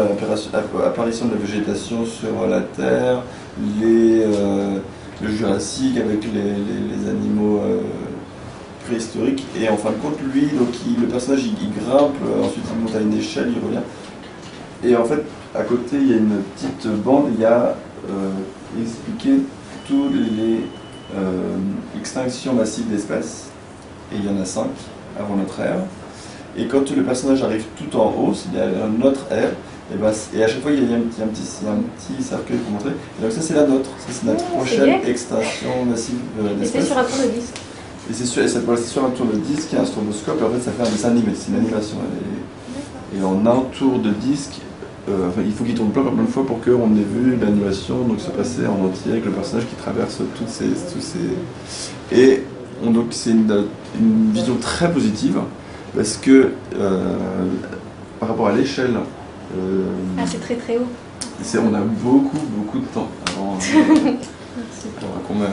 de la végétation sur la Terre, les, euh, le Jurassique avec les, animaux euh, préhistoriques. Et en fin de compte, lui, donc, il- le personnage, il, grimpe, euh, ensuite il monte à une échelle, il revient. Et en fait, à côté, il y a une petite bande, il y a expliquer toutes les extinctions massives d'espèces, et il y en a cinq avant notre ère. Et quand le personnage arrive tout en haut, il y a notre ère, et, ben, et à chaque fois il y a un petit, un petit, un petit cercueil pour montrer. Et donc ça c'est la nôtre, ça c'est notre Oh, prochaine extinction massive euh, Et c'est sur un tour de disque. Et c'est sur, et sur un tour de disque, il y a un stroboscope, et en fait ça fait un dessin animé, c'est une animation. Et, et en un tour de disque, euh, enfin, il faut qu'il tourne plein, plein, plein de fois pour qu'on ait vu l'animation donc se passer en entier avec le personnage qui traverse toutes ces, tous ces... Et on- donc c'est une, une vision très positive parce que euh, par rapport à l'échelle, euh, Ah, c'est très très haut. c'est- on a beaucoup beaucoup de temps avant, avant qu'on meure.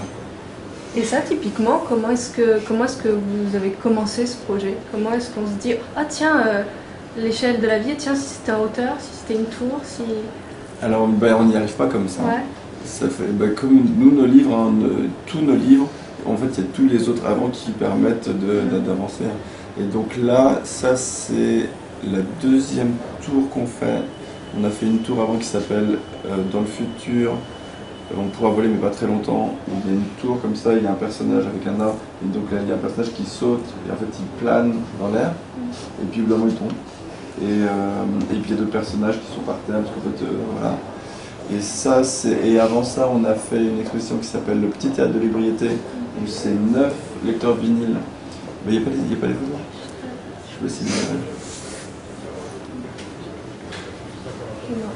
Et ça, typiquement, comment est-ce que, comment est-ce que vous avez commencé ce projet? Comment est-ce qu'on se dit, ah tiens, euh, l'échelle de la vie, tiens, si c'était en hauteur, si c'était une tour, si... Alors ben, on n'y arrive pas comme ça. Ouais. Ça fait, bah, comme nous, nos livres, hein, ne- tous nos livres, en fait, il y a tous les autres avant qui permettent d'avancer. Et donc là, ça, c'est la deuxième tour qu'on fait. On a fait une tour avant qui s'appelle euh, Dans le futur, on pourra voler, mais pas très longtemps. Il y a une tour comme ça, il y a un personnage avec un arbre, et donc là, il y a un personnage qui saute, et en fait, il plane dans l'air, et puis au il tombe. Et, euh, et puis il y a d'autres personnages qui sont par terre, parce qu'en fait, euh, voilà. Et ça, et avant ça, on a fait une exposition qui s'appelle le Petit Théâtre de l'ébriété, où c'est neuf lecteurs vinyles. Mais il n'y a, pas les- il y a pas les photos. Je sais pas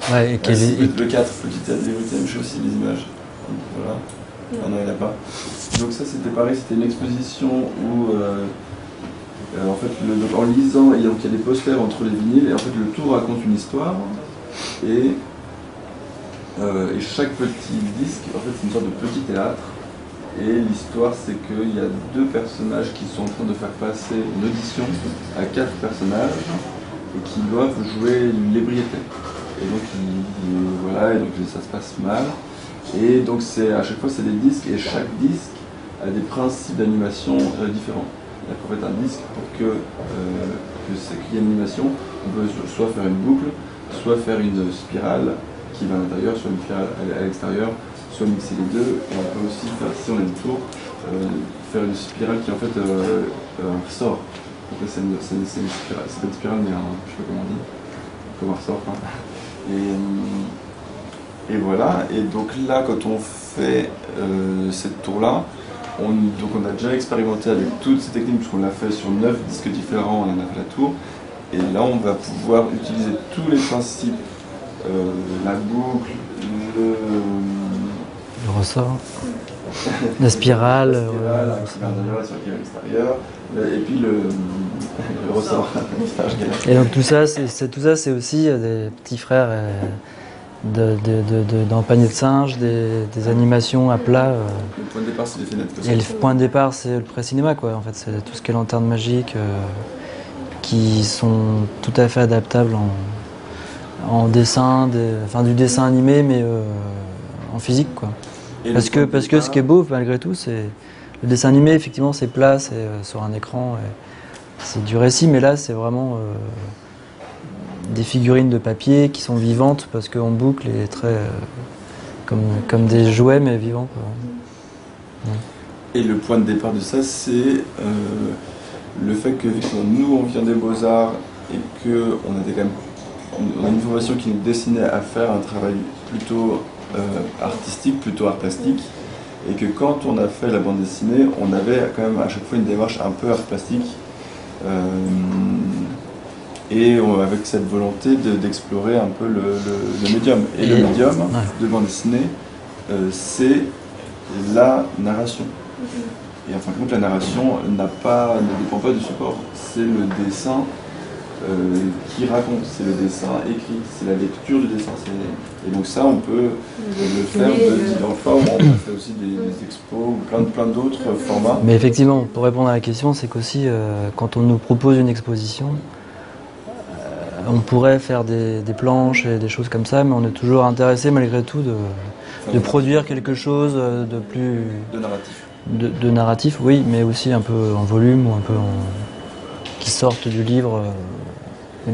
si Ouais, et quel est- le 4, Petit Théâtre de l'ébriété, mais j'ai aussi les images. Donc, Voilà. Ah non, il n'y en a pas. Donc ça, c'était pareil, c'était une exposition où, euh, euh, en fait, le- donc, en lisant, et donc il y a des posters entre les vinyles, et en fait, le tout raconte une histoire, et, euh, et chaque petit disque, en fait, c'est une sorte de petit théâtre, et l'histoire, c'est qu'il y a deux personnages qui sont en train de faire passer une audition à quatre personnages, et qui doivent jouer l'ébriété. Et donc, voilà, et donc ça se passe mal. Et donc c'est à chaque fois c'est des disques et chaque disque a des principes d'animation euh, différents. C'est-à-dire qu'en fait un disque pour que, euh, c'est qu'il y ait une animation, on peut soit faire une boucle, soit faire une spirale qui va à l'intérieur, soit une spirale à- à l'extérieur, soit mixer les deux. Et on peut aussi faire, si on a une tour, euh, faire une spirale qui en fait euh, euh, ressort. Là, c'est une, spirale, c'est pas une spirale mais un, je sais pas comment on dit, comme un ressort. Et, et voilà, et donc là, quand on fait euh, cette tour-là, on, donc on a déjà expérimenté avec toutes ces techniques, puisqu'on l'a fait sur neuf disques différents, on en a fait la tour. Et là, on va pouvoir utiliser tous les principes, euh, la boucle, le, le ressort, la spirale, la spirale, le- et puis le, le ressort. Et donc tout ça, c'est tout ça, c'est aussi euh, des petits frères euh, de, de, de, de- dans le panier de singe, des, des animations à plat. euh. Le point de départ, c'est des fenêtres. Et le point de départ, c'est le pré-cinéma, quoi. En fait, c'est tout ce qui est lanterne magique, euh, qui sont tout à fait adaptables en, en dessin, des- enfin du dessin animé, mais euh, en physique, quoi. Et Parce que, parce que ce qui est beau, malgré tout, c'est le dessin animé, effectivement, c'est plat, c'est euh, sur un écran, et c'est du récit, mais là, c'est vraiment euh, des figurines de papier qui sont vivantes parce qu'on boucle et très euh, comme, comme des jouets, mais vivants. quoi. Et le point de départ de ça, c'est euh, le fait que vu que nous, on vient des beaux-arts et qu'on avait quand même on a une formation qui nous destinait à faire un travail plutôt artistique, plutôt art plastique, et que quand on a fait la bande dessinée, on avait quand même à chaque fois une démarche un peu art plastique, euh, et on- avec cette volonté de- d'explorer un peu le, le- le médium. Et, le médium de bande dessinée, euh, c'est la narration. Et en fin de compte, la narration n'a pas, ne dépend pas du support. C'est le dessin euh, qui raconte, c'est le dessin écrit, c'est la lecture du dessin. Et donc ça, on peut le faire de différentes formes. On fait aussi des, des expos ou plein, plein d'autres formats. Mais effectivement, pour répondre à la question, c'est qu'aussi, euh, quand on nous propose une exposition, euh, on pourrait faire des, des planches et des choses comme ça, mais on est toujours intéressé malgré tout de, de produire quelque chose de plus de narratif. de, de narratif, oui, mais aussi un peu en volume ou un peu en, qui sortent du livre. euh.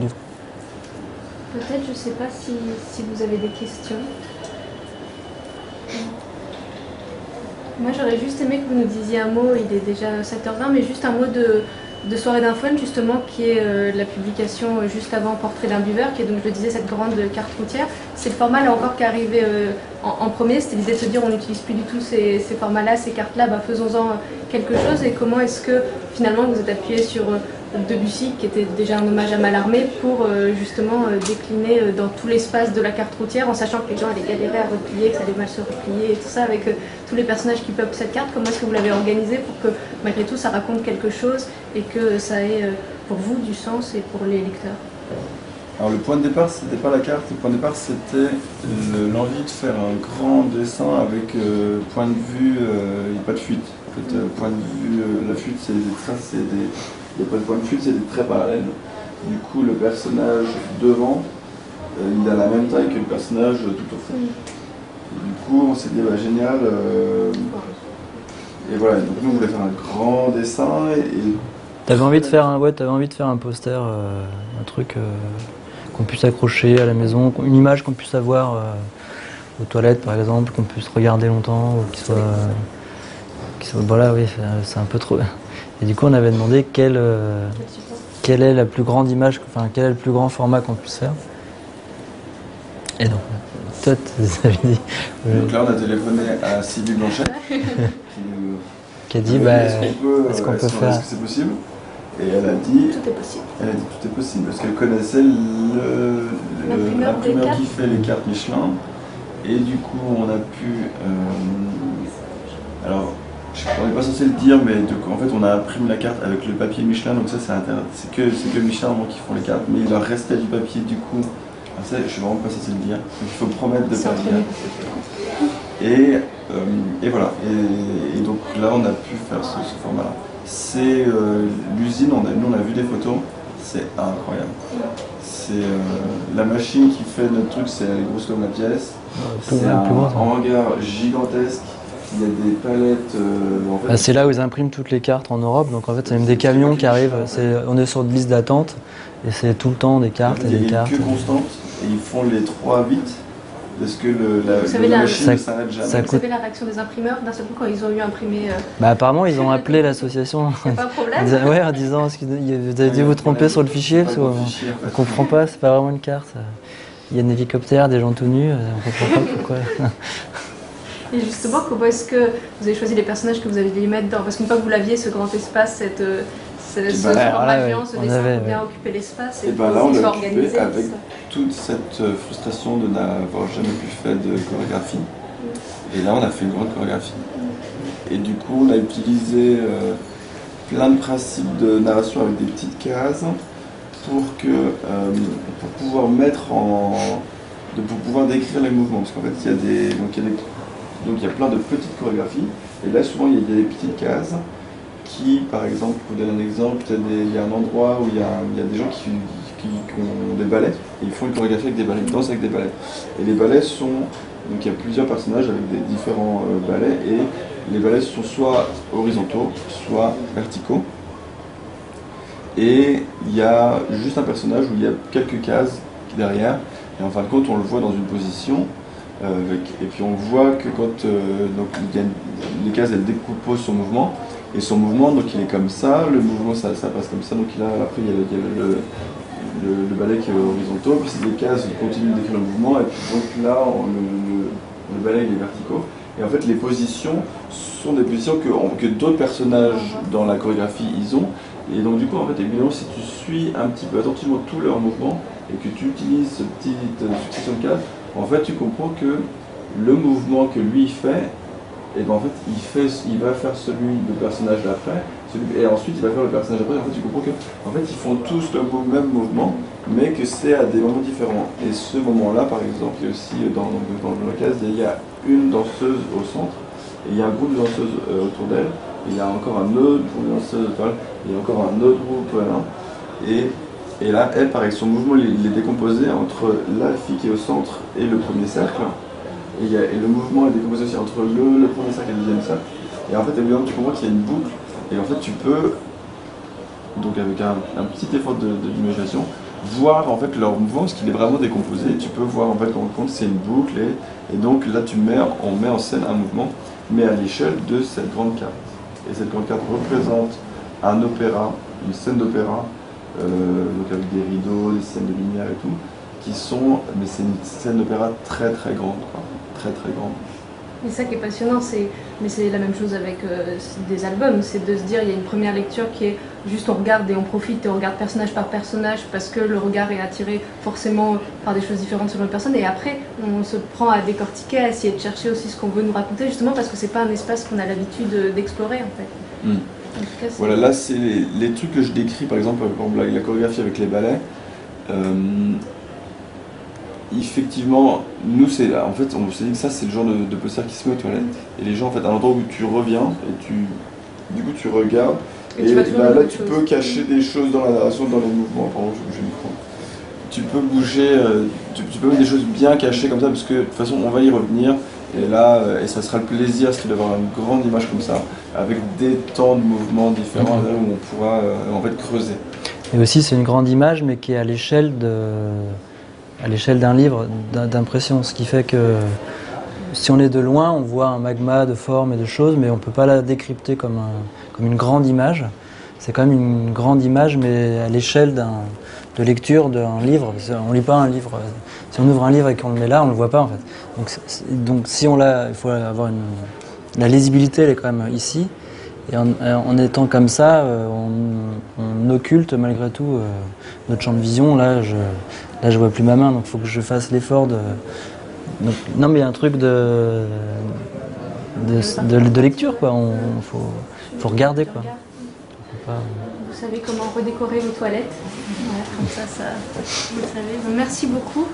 Peut-être, je sais pas si, vous avez des questions. Moi, j'aurais juste aimé que vous nous disiez un mot, il est déjà 7h20, mais juste un mot de, Soirée d'Infone, justement, qui est euh, la publication euh, juste avant Portrait d'un buveur, qui est donc, je le disais, cette grande carte routière. C'est le format, là encore, qui est arrivé en, premier. C'était l'idée de se dire, on n'utilise plus du tout ces, formats-là, ces cartes-là, bah, faisons-en quelque chose. Et comment est-ce que, finalement, vous êtes appuyé sur Debussy, qui était déjà un hommage à Mallarmé, pour euh, justement euh, décliner euh, dans tout l'espace de la carte routière, en sachant que les gens allaient galérer à replier, que ça allait mal se replier, et tout ça, avec tous les personnages qui peuplent cette carte. Comment est-ce que vous l'avez organisé pour que, malgré tout, ça raconte quelque chose et que ça ait, pour vous, du sens et pour les lecteurs? Alors le point de départ, c'était pas la carte, le point de départ, c'était le- l'envie de faire un grand dessin avec point de vue, il n'y a pas de fuite. En fait, point de vue, la fuite, c'est des traces, c'est des. Il n'y a pas de point de fuite, c'est des traits parallèles. Du coup, le personnage devant, euh, il a la même taille que le personnage tout au fond. Et du coup, on s'est dit, bah, génial. euh, et voilà, donc nous, on voulait faire un grand dessin et- et T'avais envie de faire un, ouais, t'avais envie de faire un poster, euh, un truc euh, qu'on puisse accrocher à la maison, une image qu'on puisse avoir euh, aux toilettes par exemple, qu'on puisse regarder longtemps, ou qui soit, qui soit, voilà, oui, c'est un peu trop. Et du coup, on avait demandé quelle, euh, quelle est la plus grande image, enfin quel est le plus grand format qu'on puisse faire. Et donc, toi, tu avais dit, euh, donc là, on a téléphoné à Sylvie Blanchet. qui nous- qui a dit, bah, est-ce qu'on peut, est-ce qu'on peut est-ce faire- est-ce que c'est possible? Et elle a dit, Tout est possible. elle a dit tout est possible parce qu'elle connaissait le- le- L'imprimeur qui fait les cartes Michelin. Et du coup, on a pu. euh, alors, on n'est pas censé le dire, mais donc, en fait, on a imprimé la carte avec le papier Michelin. Donc ça, c'est inter- c'est que c'est que Michelin vraiment qui font les cartes, mais il leur restait du papier du coup. Ah, ça, je suis vraiment pas censé le dire. Donc il faut promettre de pas le dire. Et, euh, et voilà. Et, et donc là, on a pu faire ce, ce format-là. C'est euh, l'usine, on a, nous on a vu des photos, c'est incroyable. C'est euh, la machine qui fait notre truc, c'est elle est grosse comme la pièce. C'est un hangar gigantesque. Il y a des palettes. euh, en fait, Bah, c'est là où ils impriment toutes les cartes en Europe, donc en fait c'est même des camions qui arrivent, on est sur une liste d'attente et c'est tout le temps des cartes et il y a des une cartes. queue constante et ils font les trois vite parce que le, la, Vous savez, la la- machine Ça- ne s'arrête jamais. ça Vous coûte- savez la réaction des imprimeurs d'un seul coup quand ils ont eu imprimé. euh, Bah apparemment ils ont appelé l'association pas de en problème disant- ouais, en disant est-ce que vous avez dû vous tromper sur le fichier parce on fait. comprend pas, c'est pas vraiment une carte. ça. Il y a des hélicoptères, des gens tout nus, euh, on comprend pas pourquoi. Et justement, comment est-ce que vous avez choisi les personnages que vous avez les mettre dans? Parce qu'une fois que vous l'aviez, ce grand espace, cette, euh, ce, ce bah, là, ouais, ce dessin avait, bien ouais. occuper l'espace Et et ben faut là, on l'a occupé avec ça. toute cette euh, frustration de n'avoir jamais pu faire de chorégraphie. Et là, on a fait une grande chorégraphie. Et du coup, on a utilisé euh, plein de principes de narration avec des petites cases pour que euh, pour pouvoir mettre en de, pour pouvoir décrire les mouvements parce qu'en fait il y a des donc il y a des donc il y a plein de petites chorégraphies. Et là souvent il y a, des petites cases qui par exemple pour vous donner un exemple il y a, un endroit où il y a, il y a des gens qui, qui, ont des ballets et ils font une chorégraphie avec des ballets ils dansent avec des ballets. Et les ballets sont donc il y a plusieurs personnages avec des différents euh, ballets et les ballets sont soit horizontaux soit verticaux. Et il y a juste un personnage où il y a quelques cases derrière, et en fin de compte, on le voit dans une position, et puis on voit que quand euh, donc, les cases elles décomposent son mouvement, et son mouvement, donc il est comme ça, le mouvement ça, passe comme ça, donc a, après il y a, le- le, le- balai qui est horizontal, puis ces cases continuent d'écrire le mouvement, et puis donc là, le, balai il est verticaux, et en fait les positions sont des positions que, que d'autres personnages dans la chorégraphie ils ont, et donc du coup, en fait, évidemment, si tu suis un petit peu attentivement tous leurs mouvements et que tu utilises cette petite euh, succession de cases, en fait, tu comprends que le mouvement que lui fait, et ben en fait, il, fait, il va faire celui du personnage d'après, et ensuite il va faire le personnage d'après. En fait, tu comprends que, en fait, ils font tous le même mouvement, mais que c'est à des moments différents. Et ce moment-là, par exemple, il y aussi euh, dans, dans, la case, il y a une danseuse au centre, et il y a un groupe de danseuses euh, autour d'elle. Il y a encore un autre groupe. Il y a encore un autre groupe. Et, et là, elle, pareil, son mouvement, il, est décomposé entre la fille qui est au centre et le premier cercle. Et, le mouvement est décomposé aussi entre le, premier cercle et le deuxième cercle. Et en fait, évidemment, tu comprends qu'il y a une boucle. Et en fait, tu peux, donc avec un, petit effort de- de- d'imagination, voir en fait leur mouvement, parce qu'il est vraiment décomposé. Tu peux voir en fait, rendre compte c'est une boucle. Et, et donc là, tu mets, on met en scène un mouvement. mais à l'échelle de cette grande carte. Et cette grande carte représente un opéra, une scène d'opéra, donc avec des rideaux, des scènes de lumière et tout, qui sont, mais c'est une scène d'opéra très très grande, quoi. très très grande. Et ça qui est passionnant, c'est, mais c'est la même chose avec euh, des albums, c'est de se dire il y a une première lecture qui est juste on regarde et on profite et on regarde personnage par personnage parce que le regard est attiré forcément par des choses différentes selon les personnes et après on se prend à décortiquer, à essayer de chercher aussi ce qu'on veut nous raconter justement parce que c'est pas un espace qu'on a l'habitude d'explorer en fait. Mm. Cas, Voilà, là, c'est les, les trucs que je décris, par exemple, par exemple, la, la chorégraphie avec les ballets. Euh, effectivement, nous, c'est en fait, on s'est dit que ça, c'est le genre de, de poster qui se met aux toilettes. Et les gens, en fait, à l'endroit où tu reviens, et tu, du coup, tu regardes, Et tu bah, là, tu choses. peux cacher des choses dans la narration, dans les mouvements. Pardon, je micro. Tu peux bouger, euh, tu, tu peux mettre des choses bien cachées comme ça, parce que de toute façon, on va y revenir. Et là, euh, et ça sera le plaisir, c'est d'avoir une grande image comme ça, avec des temps de mouvement différents, là où on pourra euh, en fait creuser. Et aussi, c'est une grande image, mais qui est à l'échelle de, à l'échelle d'un livre d'im- d'impression, ce qui fait que si on est de loin, on voit un magma de formes et de choses, mais on peut pas la décrypter comme, un- comme une grande image. C'est quand même une grande image, mais à l'échelle de lecture d'un livre. Parce qu'on lit pas un livre. Si on ouvre un livre et qu'on le met là, on le voit pas en fait. Donc, donc si on l'a, il faut avoir une, la lisibilité, elle est quand même ici. Et en, étant comme ça, euh, on, occulte malgré tout euh, notre champ de vision. Là, je là, je vois plus ma main, donc il faut que je fasse l'effort de. non, mais il y a un truc de de, lecture, quoi. On faut, faut regarder, quoi. Vous savez comment redécorer vos toilettes. Voilà, comme ça, ça, vous le savez. Merci beaucoup.